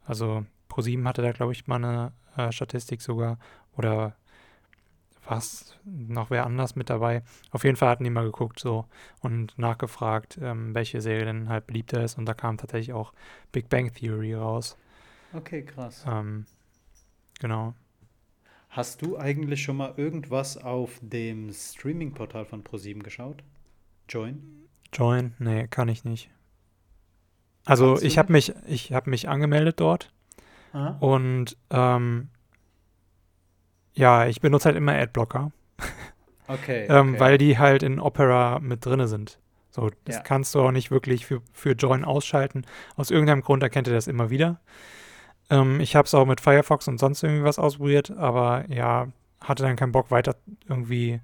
also ProSieben hatte da, glaube ich, mal eine äh, Statistik sogar. Oder was noch wer anders mit dabei. Auf jeden Fall hatten die mal geguckt so und nachgefragt, ähm, welche Serie denn halt beliebter ist. Und da kam tatsächlich auch Big Bang Theory raus. Okay, krass. Ähm, genau. Hast du eigentlich schon mal irgendwas auf dem Streaming-Portal von ProSieben geschaut? Join? Join? Nee, kann ich nicht. Also ich habe mich, ich habe mich angemeldet dort. Aha. Und ähm, ja, ich benutze halt immer Adblocker, [laughs] Okay, [laughs] ähm, okay. weil die halt in Opera mit drinne sind. So, das Ja. kannst du auch nicht wirklich für, für Join ausschalten. Aus irgendeinem Grund erkennt er das immer wieder. Ähm, ich habe es auch mit Firefox und sonst irgendwie was ausprobiert, aber ja, hatte dann keinen Bock weiter irgendwie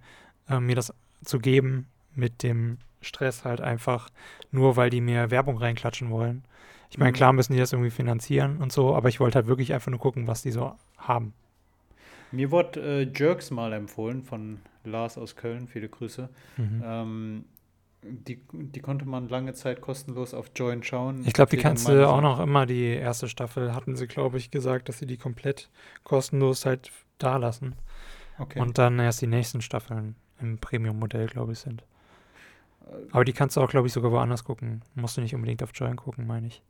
äh, mir das zu geben mit dem Stress halt einfach, nur weil die mir Werbung reinklatschen wollen. Ich meine, Mhm. klar müssen die das irgendwie finanzieren und so, aber ich wollte halt wirklich einfach nur gucken, was die so haben. Mir wurde äh, Jerks mal empfohlen von Lars aus Köln. Viele Grüße. Mhm. Ähm, die, die konnte man lange Zeit kostenlos auf Join schauen. Ich glaube, die kannst du auch noch immer, die erste Staffel, hatten sie, glaube ich, gesagt, dass sie die komplett kostenlos halt da lassen. Okay. Und dann erst die nächsten Staffeln im Premium-Modell, glaube ich, sind. Äh, Aber die kannst du auch, glaube ich, sogar woanders gucken. Musst du nicht unbedingt auf Join gucken, meine ich.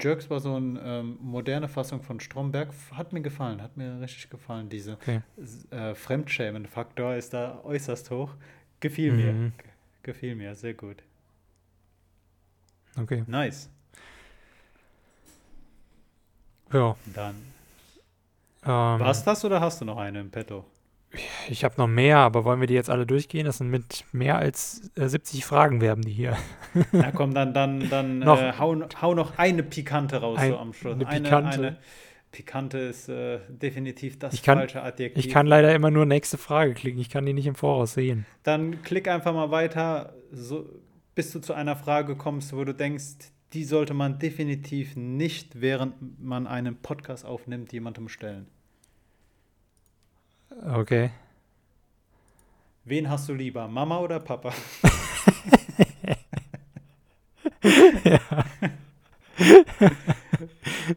Jerks war so eine ähm, moderne Fassung von Stromberg. Hat mir gefallen, hat mir richtig gefallen. Diese Okay. äh, Fremdschämen-Faktor ist da äußerst hoch. Gefiel mir. Mhm. Ge- Gefiel mir, sehr gut. Okay. Nice. Ja. Dann. Ähm, War's das oder hast du noch eine im Petto? Ich habe noch mehr, aber wollen wir die jetzt alle durchgehen? Das sind mit mehr als äh, 70 Fragen werben die hier. [laughs] Na komm, dann, dann, dann Noch- äh, hau, hau noch eine Pikante raus Ein- so am Schluss. eine Pikante. Eine, Pikante ist äh, definitiv das kann- falsche Adjektiv. Ich kann leider immer nur nächste Frage klicken. Ich kann die nicht im Voraus sehen. Dann klick einfach mal weiter, so, bis du zu einer Frage kommst, wo du denkst, die sollte man definitiv nicht, während man einen Podcast aufnimmt, jemandem stellen. Okay. Wen hast du lieber, Mama oder Papa? [laughs] [laughs]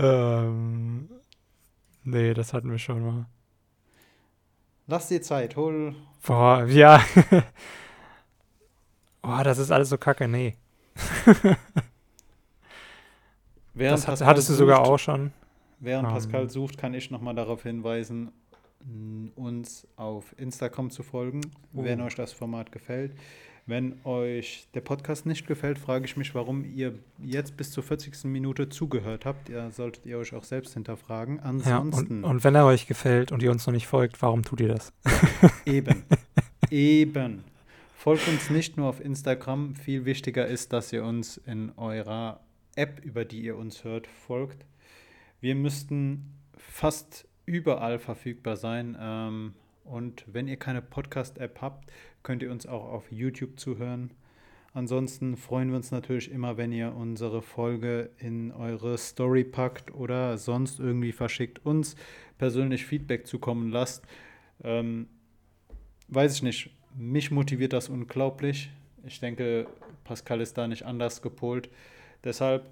Ähm, [laughs] nee, das hatten wir schon mal. Lass dir Zeit, hol. Boah, ja. [laughs] Boah, das ist alles so kacke. Nee. [laughs] Während Das Pascal hattest du sogar sucht- auch schon. Während Ähm. Pascal sucht, kann ich nochmal darauf hinweisen, uns auf Instagram zu folgen, Oh. wenn euch das Format gefällt. Wenn euch der Podcast nicht gefällt, frage ich mich, warum ihr jetzt bis zur 40. Minute zugehört habt. Ihr solltet ihr euch auch selbst hinterfragen. Ja, Ansonsten und, und wenn er euch gefällt und ihr uns noch nicht folgt, warum tut ihr das? eben, [laughs] eben. Folgt uns nicht nur auf Instagram. Viel wichtiger ist, dass ihr uns in eurer App, über die ihr uns hört, folgt. Wir müssten fast überall verfügbar sein. Ähm, und wenn ihr keine Podcast-App habt, könnt ihr uns auch auf YouTube zuhören. Ansonsten freuen wir uns natürlich immer, wenn ihr unsere Folge in eure Story packt oder sonst irgendwie verschickt, uns persönlich Feedback zukommen lasst. Ähm, weiß ich nicht, mich motiviert das unglaublich. Ich denke, Pascal ist da nicht anders gepolt. Deshalb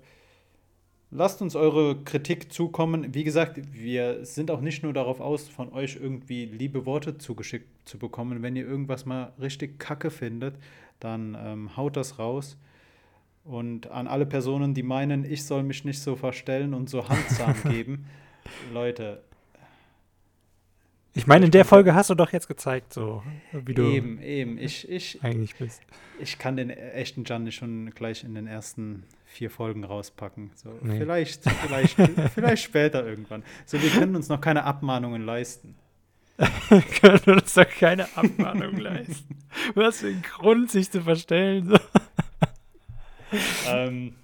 lasst uns eure Kritik zukommen. Wie gesagt, wir sind auch nicht nur darauf aus, von euch irgendwie liebe Worte zugeschickt zu bekommen. Wenn ihr irgendwas mal richtig kacke findet, dann ähm, haut das raus. Und an alle Personen, die meinen, ich soll mich nicht so verstellen und so handsam [laughs] geben, Leute, Ich meine, in der Folge hast du doch jetzt gezeigt, so wie du eben, eben, ich, ich, eigentlich bist. Ich kann den echten Jan nicht schon gleich in den ersten vier Folgen rauspacken. So, Nee. Vielleicht, vielleicht, [laughs] vielleicht später irgendwann. So, wir können uns noch keine Abmahnungen leisten. Wir können uns doch keine Abmahnung leisten. Was für ein Grund, sich zu verstellen. [laughs] Ähm,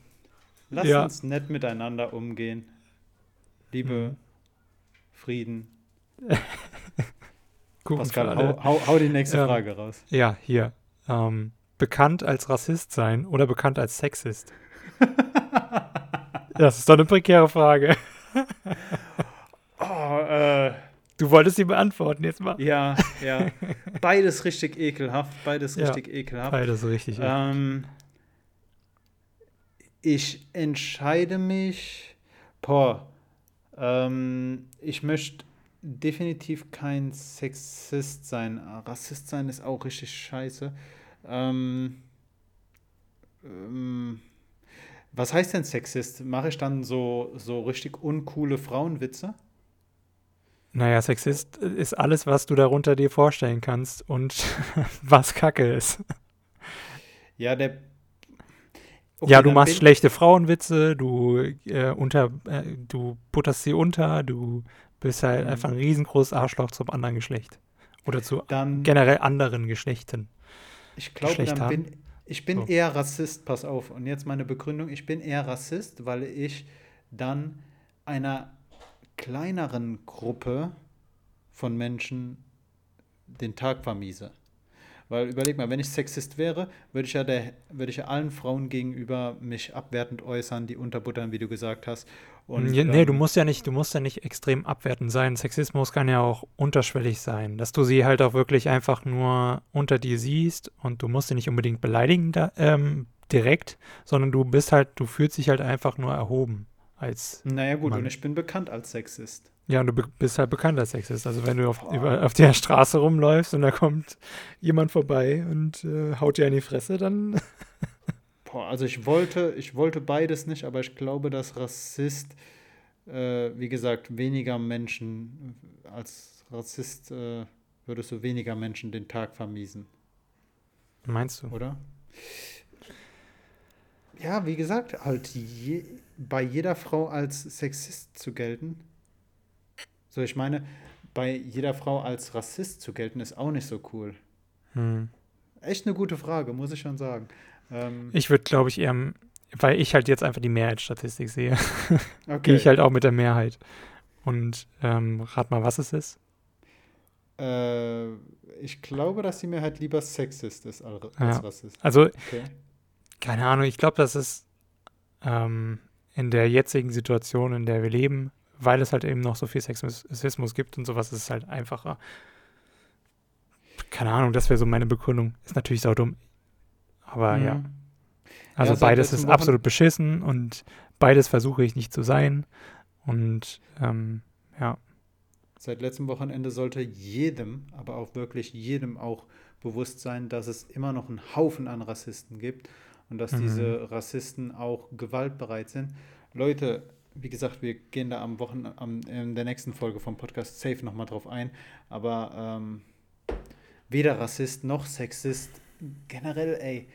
lass Ja. uns nett miteinander umgehen. Liebe, Mhm. Frieden. [laughs] Pascal, hau, hau, hau die nächste Ähm, Frage raus. Ja, hier. Ähm, bekannt als Rassist sein oder bekannt als Sexist? [laughs] das ist doch eine prekäre Frage. Oh, äh, Du wolltest sie beantworten jetzt mal. ja, ja. Beides richtig ekelhaft. Beides Ja. richtig ekelhaft. Beides richtig. Ähm, ich entscheide mich. Boah, ähm, ich möchte definitiv kein Sexist sein. Rassist sein ist auch richtig scheiße. Ähm, ähm, was heißt denn Sexist? Mache ich dann so, so richtig uncoole Frauenwitze? Naja, Sexist ist alles, was du darunter dir vorstellen kannst und [laughs] was Kacke ist. Ja, der. Okay, ja, du machst schlechte Frauenwitze, du äh, unter, äh, du butterst sie unter, du bist halt Mhm. einfach ein riesengroßes Arschloch zum anderen Geschlecht. Oder zu Dann, generell anderen Geschlechten. Ich glaube, dann bin ich bin So. eher Rassist, pass auf. Und jetzt meine Begründung, ich bin eher Rassist, weil ich dann einer kleineren Gruppe von Menschen den Tag vermiese. Weil überleg mal, wenn ich Sexist wäre, würde ich ja der, würde ich ja allen Frauen gegenüber mich abwertend äußern, die unterbuttern, wie du gesagt hast. Und, nee, du ähm, musst ja nicht, du musst ja nicht extrem abwertend sein. Sexismus kann ja auch unterschwellig sein, dass du sie halt auch wirklich einfach nur unter dir siehst und du musst sie nicht unbedingt beleidigen da, ähm, direkt, sondern du bist halt, du fühlst dich halt einfach nur erhoben als Naja, gut, Mann. und ich bin bekannt als Sexist. ja, und du bist halt bekannt als Sexist. Also wenn du auf, über, auf der Straße rumläufst und da kommt jemand vorbei und äh, haut dir in die Fresse, dann Boah, also ich wollte, ich wollte beides nicht, aber ich glaube, dass Rassist, äh, wie gesagt, weniger Menschen, als Rassist äh, würdest du weniger Menschen den Tag vermiesen, meinst du? oder? Ja, wie gesagt, halt je, bei jeder Frau als Sexist zu gelten. So, ich meine, bei jeder Frau als Rassist zu gelten, ist auch nicht so cool. Hm. Echt eine gute Frage, muss ich schon sagen. Ähm, Ich würde, glaube ich, eher, weil ich halt jetzt einfach die Mehrheitsstatistik sehe, [laughs] okay. gehe ich halt auch mit der Mehrheit. Und ähm, rat mal, was es ist. Äh, ich glaube, dass sie mir halt lieber Sexist ist als, Ja. Rassist. Also, Okay. keine Ahnung, ich glaube, das ist ähm, in der jetzigen Situation, in der wir leben, weil es halt eben noch so viel Sexismus gibt und sowas, ist es halt einfacher. Keine Ahnung, das wäre so meine Begründung. Ist natürlich saudumm. Aber ja. Mhm. Also Ja, beides ist Wochen- absolut beschissen und beides versuche ich nicht zu sein. Und ähm, ja, Seit letztem Wochenende sollte jedem, aber auch wirklich jedem auch bewusst sein, dass es immer noch einen Haufen an Rassisten gibt. und dass Mhm. diese Rassisten auch gewaltbereit sind. Leute, wie gesagt, wir gehen da am Wochen, am, in der nächsten Folge vom Podcast safe nochmal drauf ein, aber ähm, weder Rassist noch Sexist, generell, ey,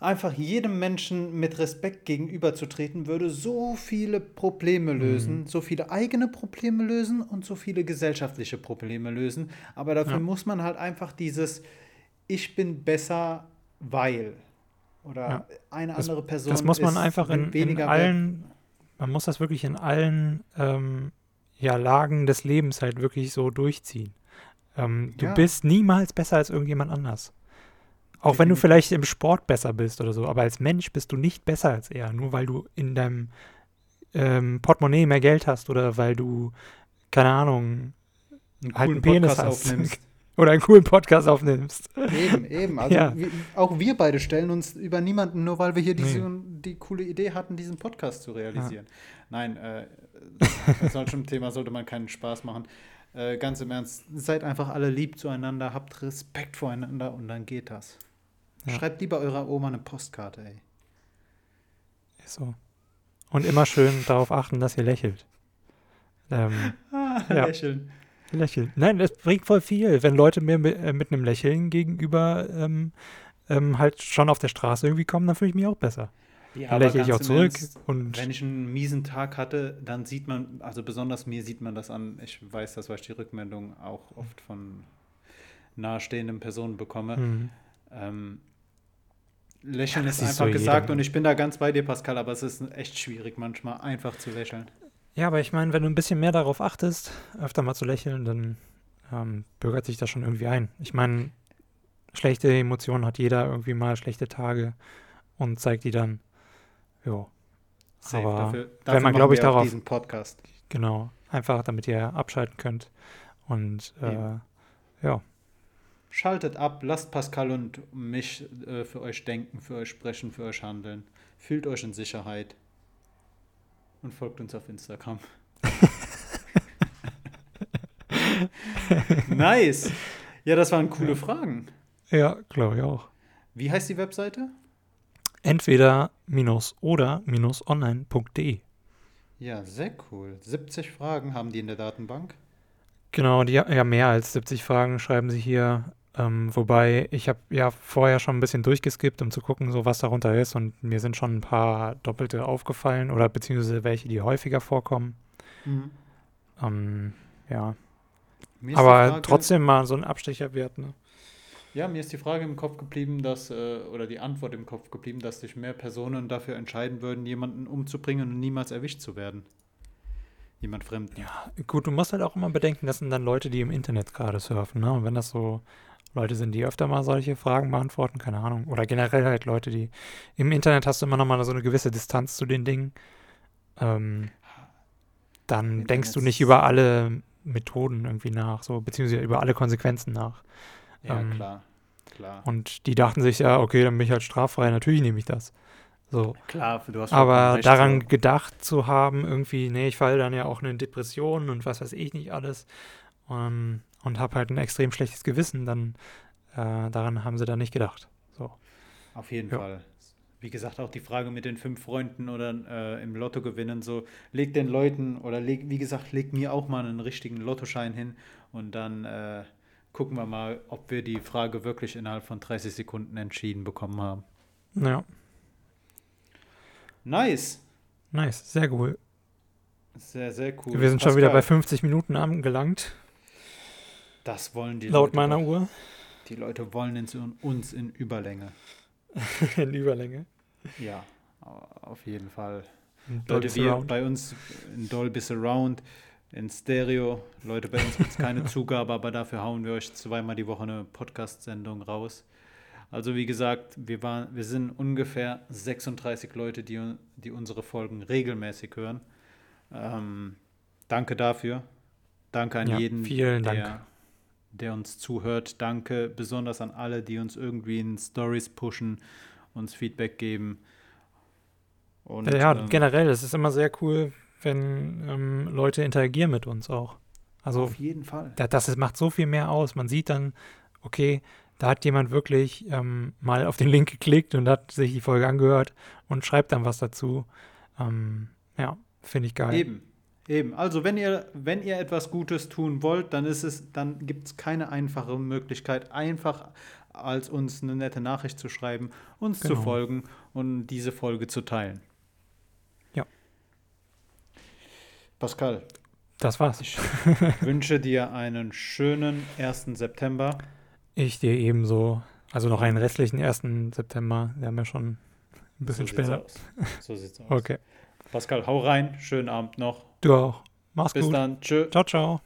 einfach jedem Menschen mit Respekt gegenüberzutreten, würde so viele Probleme lösen, so viele eigene Probleme lösen und so viele gesellschaftliche Probleme lösen. Aber dafür Ja. muss man halt einfach dieses Ich bin besser, weil oder Ja. eine Das- andere Person Das muss man einfach in, in wert. allen, man muss das wirklich in allen ähm, ja, Lagen des Lebens halt wirklich so durchziehen. Ähm, du Ja. bist niemals besser als irgendjemand anders. Auch wenn du Definitiv. vielleicht im Sport besser bist oder so, aber als Mensch bist du nicht besser als er, nur weil du in deinem ähm, Portemonnaie mehr Geld hast oder weil du, keine Ahnung, einen halt coolen einen Penis Podcast hast. aufnimmst. [laughs] oder einen coolen Podcast aufnimmst. Eben, eben. Also Ja. wir, auch wir beide stellen uns über niemanden, nur weil wir hier diese, Nee. die coole Idee hatten, diesen Podcast zu realisieren. Nein, äh, bei solchem Thema sollte man keinen Spaß machen. Äh, ganz im Ernst, seid einfach alle lieb zueinander, habt Respekt voreinander und dann geht das. Ja. Schreibt lieber eurer Oma eine Postkarte, ey. Ist so. Und immer schön darauf achten, dass ihr lächelt. Ähm, [laughs] Ah, Ja. lächeln. Lächeln. Nein, das bringt voll viel, wenn Leute mir mit, äh, mit einem Lächeln gegenüber ähm, ähm, halt schon auf der Straße irgendwie kommen, dann fühle ich mich auch besser. Ja, Dann lächle ich auch zurück Ernst, und Wenn ich einen miesen Tag hatte, dann sieht man, also besonders mir sieht man das an. Ich weiß das, weil ich die Rückmeldung auch oft von nahestehenden Personen bekomme. Hm. Ähm, lächeln Ja, ist einfach so gesagt und ich bin da ganz bei dir, Pascal, aber es ist echt schwierig manchmal einfach zu lächeln. Ja, aber ich meine, wenn du ein bisschen mehr darauf achtest, öfter mal zu lächeln, dann ähm, bürgert sich das schon irgendwie ein. Ich meine, schlechte Emotionen hat jeder irgendwie mal, schlechte Tage und zeigt die dann. Jo, Safe. Aber dafür, wenn dafür man, machen glaub ich, darauf- diesen Podcast. genau. Einfach, damit ihr abschalten könnt. Und äh, ja, Schaltet ab, lasst Pascal und mich äh, für euch denken, für euch sprechen, für euch handeln. Fühlt euch in Sicherheit und folgt uns auf Instagram. [laughs] nice. Ja, das waren coole Fragen. ja, glaube ich auch. Wie heißt die Webseite? Entweder minus oder minus online.de. Ja, sehr cool. 70 Fragen haben die in der Datenbank. Genau, die ja mehr als 70 Fragen schreiben sie hier. Ähm, wobei ich habe ja vorher schon ein bisschen durchgeskippt, um zu gucken, so was darunter ist. Und mir sind schon ein paar Doppelte aufgefallen oder beziehungsweise welche, die häufiger vorkommen. Ähm, ja, aber Frage- trotzdem mal so ein Abstecher wert. Ne? Ja, mir ist die Frage im Kopf geblieben, dass, äh, oder die Antwort im Kopf geblieben, dass sich mehr Personen dafür entscheiden würden, jemanden umzubringen und niemals erwischt zu werden. Jemand Fremden. Ja, gut, du musst halt auch immer bedenken, das sind dann Leute, die im Internet gerade surfen. Ne? Und wenn das so Leute sind, die öfter mal solche Fragen beantworten, keine Ahnung. Oder generell halt Leute, die im Internet hast du immer noch mal so eine gewisse Distanz zu den Dingen. Ähm, dann Internet denkst du nicht über alle Methoden irgendwie nach, so, beziehungsweise über alle Konsequenzen nach. Ja, Ähm, klar. Klar. Und die dachten sich ja, okay, dann bin ich halt straffrei, natürlich nehme ich das. So. Klar, du hast Aber recht, daran so. gedacht zu haben, irgendwie, nee, ich falle dann ja auch in Depressionen und was weiß ich nicht alles und, und habe halt ein extrem schlechtes Gewissen, dann äh, daran haben sie dann nicht gedacht. So. Auf jeden Ja. Fall. Wie gesagt, auch die Frage mit den fünf Freunden oder äh, im Lotto gewinnen, so leg den Leuten oder leg, wie gesagt, leg mir auch mal einen richtigen Lottoschein hin und dann äh, gucken wir mal, ob wir die Frage wirklich innerhalb von 30 Sekunden entschieden bekommen haben. Ja, Nice. nice, sehr cool. Sehr, sehr cool. Wir sind schon wieder bei Pascal, 50 Minuten angelangt, Das wollen die laut Leute. meiner doch. Uhr. Die Leute wollen in, uns in Überlänge. [laughs] in Überlänge. Ja, auf jeden Fall. Leute, wir Surround. bei uns in Dolby Surround, in Stereo. Leute, bei uns gibt es keine [laughs] Zugabe, aber dafür hauen wir euch zweimal die Woche eine Podcast-Sendung raus. Also wie gesagt, wir, waren, wir sind ungefähr 36 Leute, die, die unsere Folgen regelmäßig hören. Ähm, danke dafür. Danke an Ja, jeden, vielen Dank. der uns zuhört. Danke besonders an alle, die uns irgendwie in Stories pushen, uns Feedback geben. Und, ja, ähm, generell, es ist immer sehr cool, wenn ähm, Leute interagieren mit uns auch. Also auf jeden Fall. da- das macht so viel mehr aus. Man sieht dann, okay, da hat jemand wirklich ähm, mal auf den Link geklickt und hat sich die Folge angehört und schreibt dann was dazu. Ähm, ja, finde ich geil. Eben. Eben. Also wenn ihr, wenn ihr etwas Gutes tun wollt, dann ist es, dann gibt es keine einfache Möglichkeit, einfach als uns eine nette Nachricht zu schreiben, uns Genau. zu folgen und diese Folge zu teilen. Ja. Pascal, Das war's. ich wünsche dir einen schönen 1. September. Ich dir ebenso. Also noch einen restlichen 1. September. Wir haben ja schon ein bisschen so sieht's später. aus. So sieht's aus. Okay. Pascal, hau rein. Schönen Abend noch. Du auch. Mach's Bis gut. dann. Tschö. Ciao, ciao.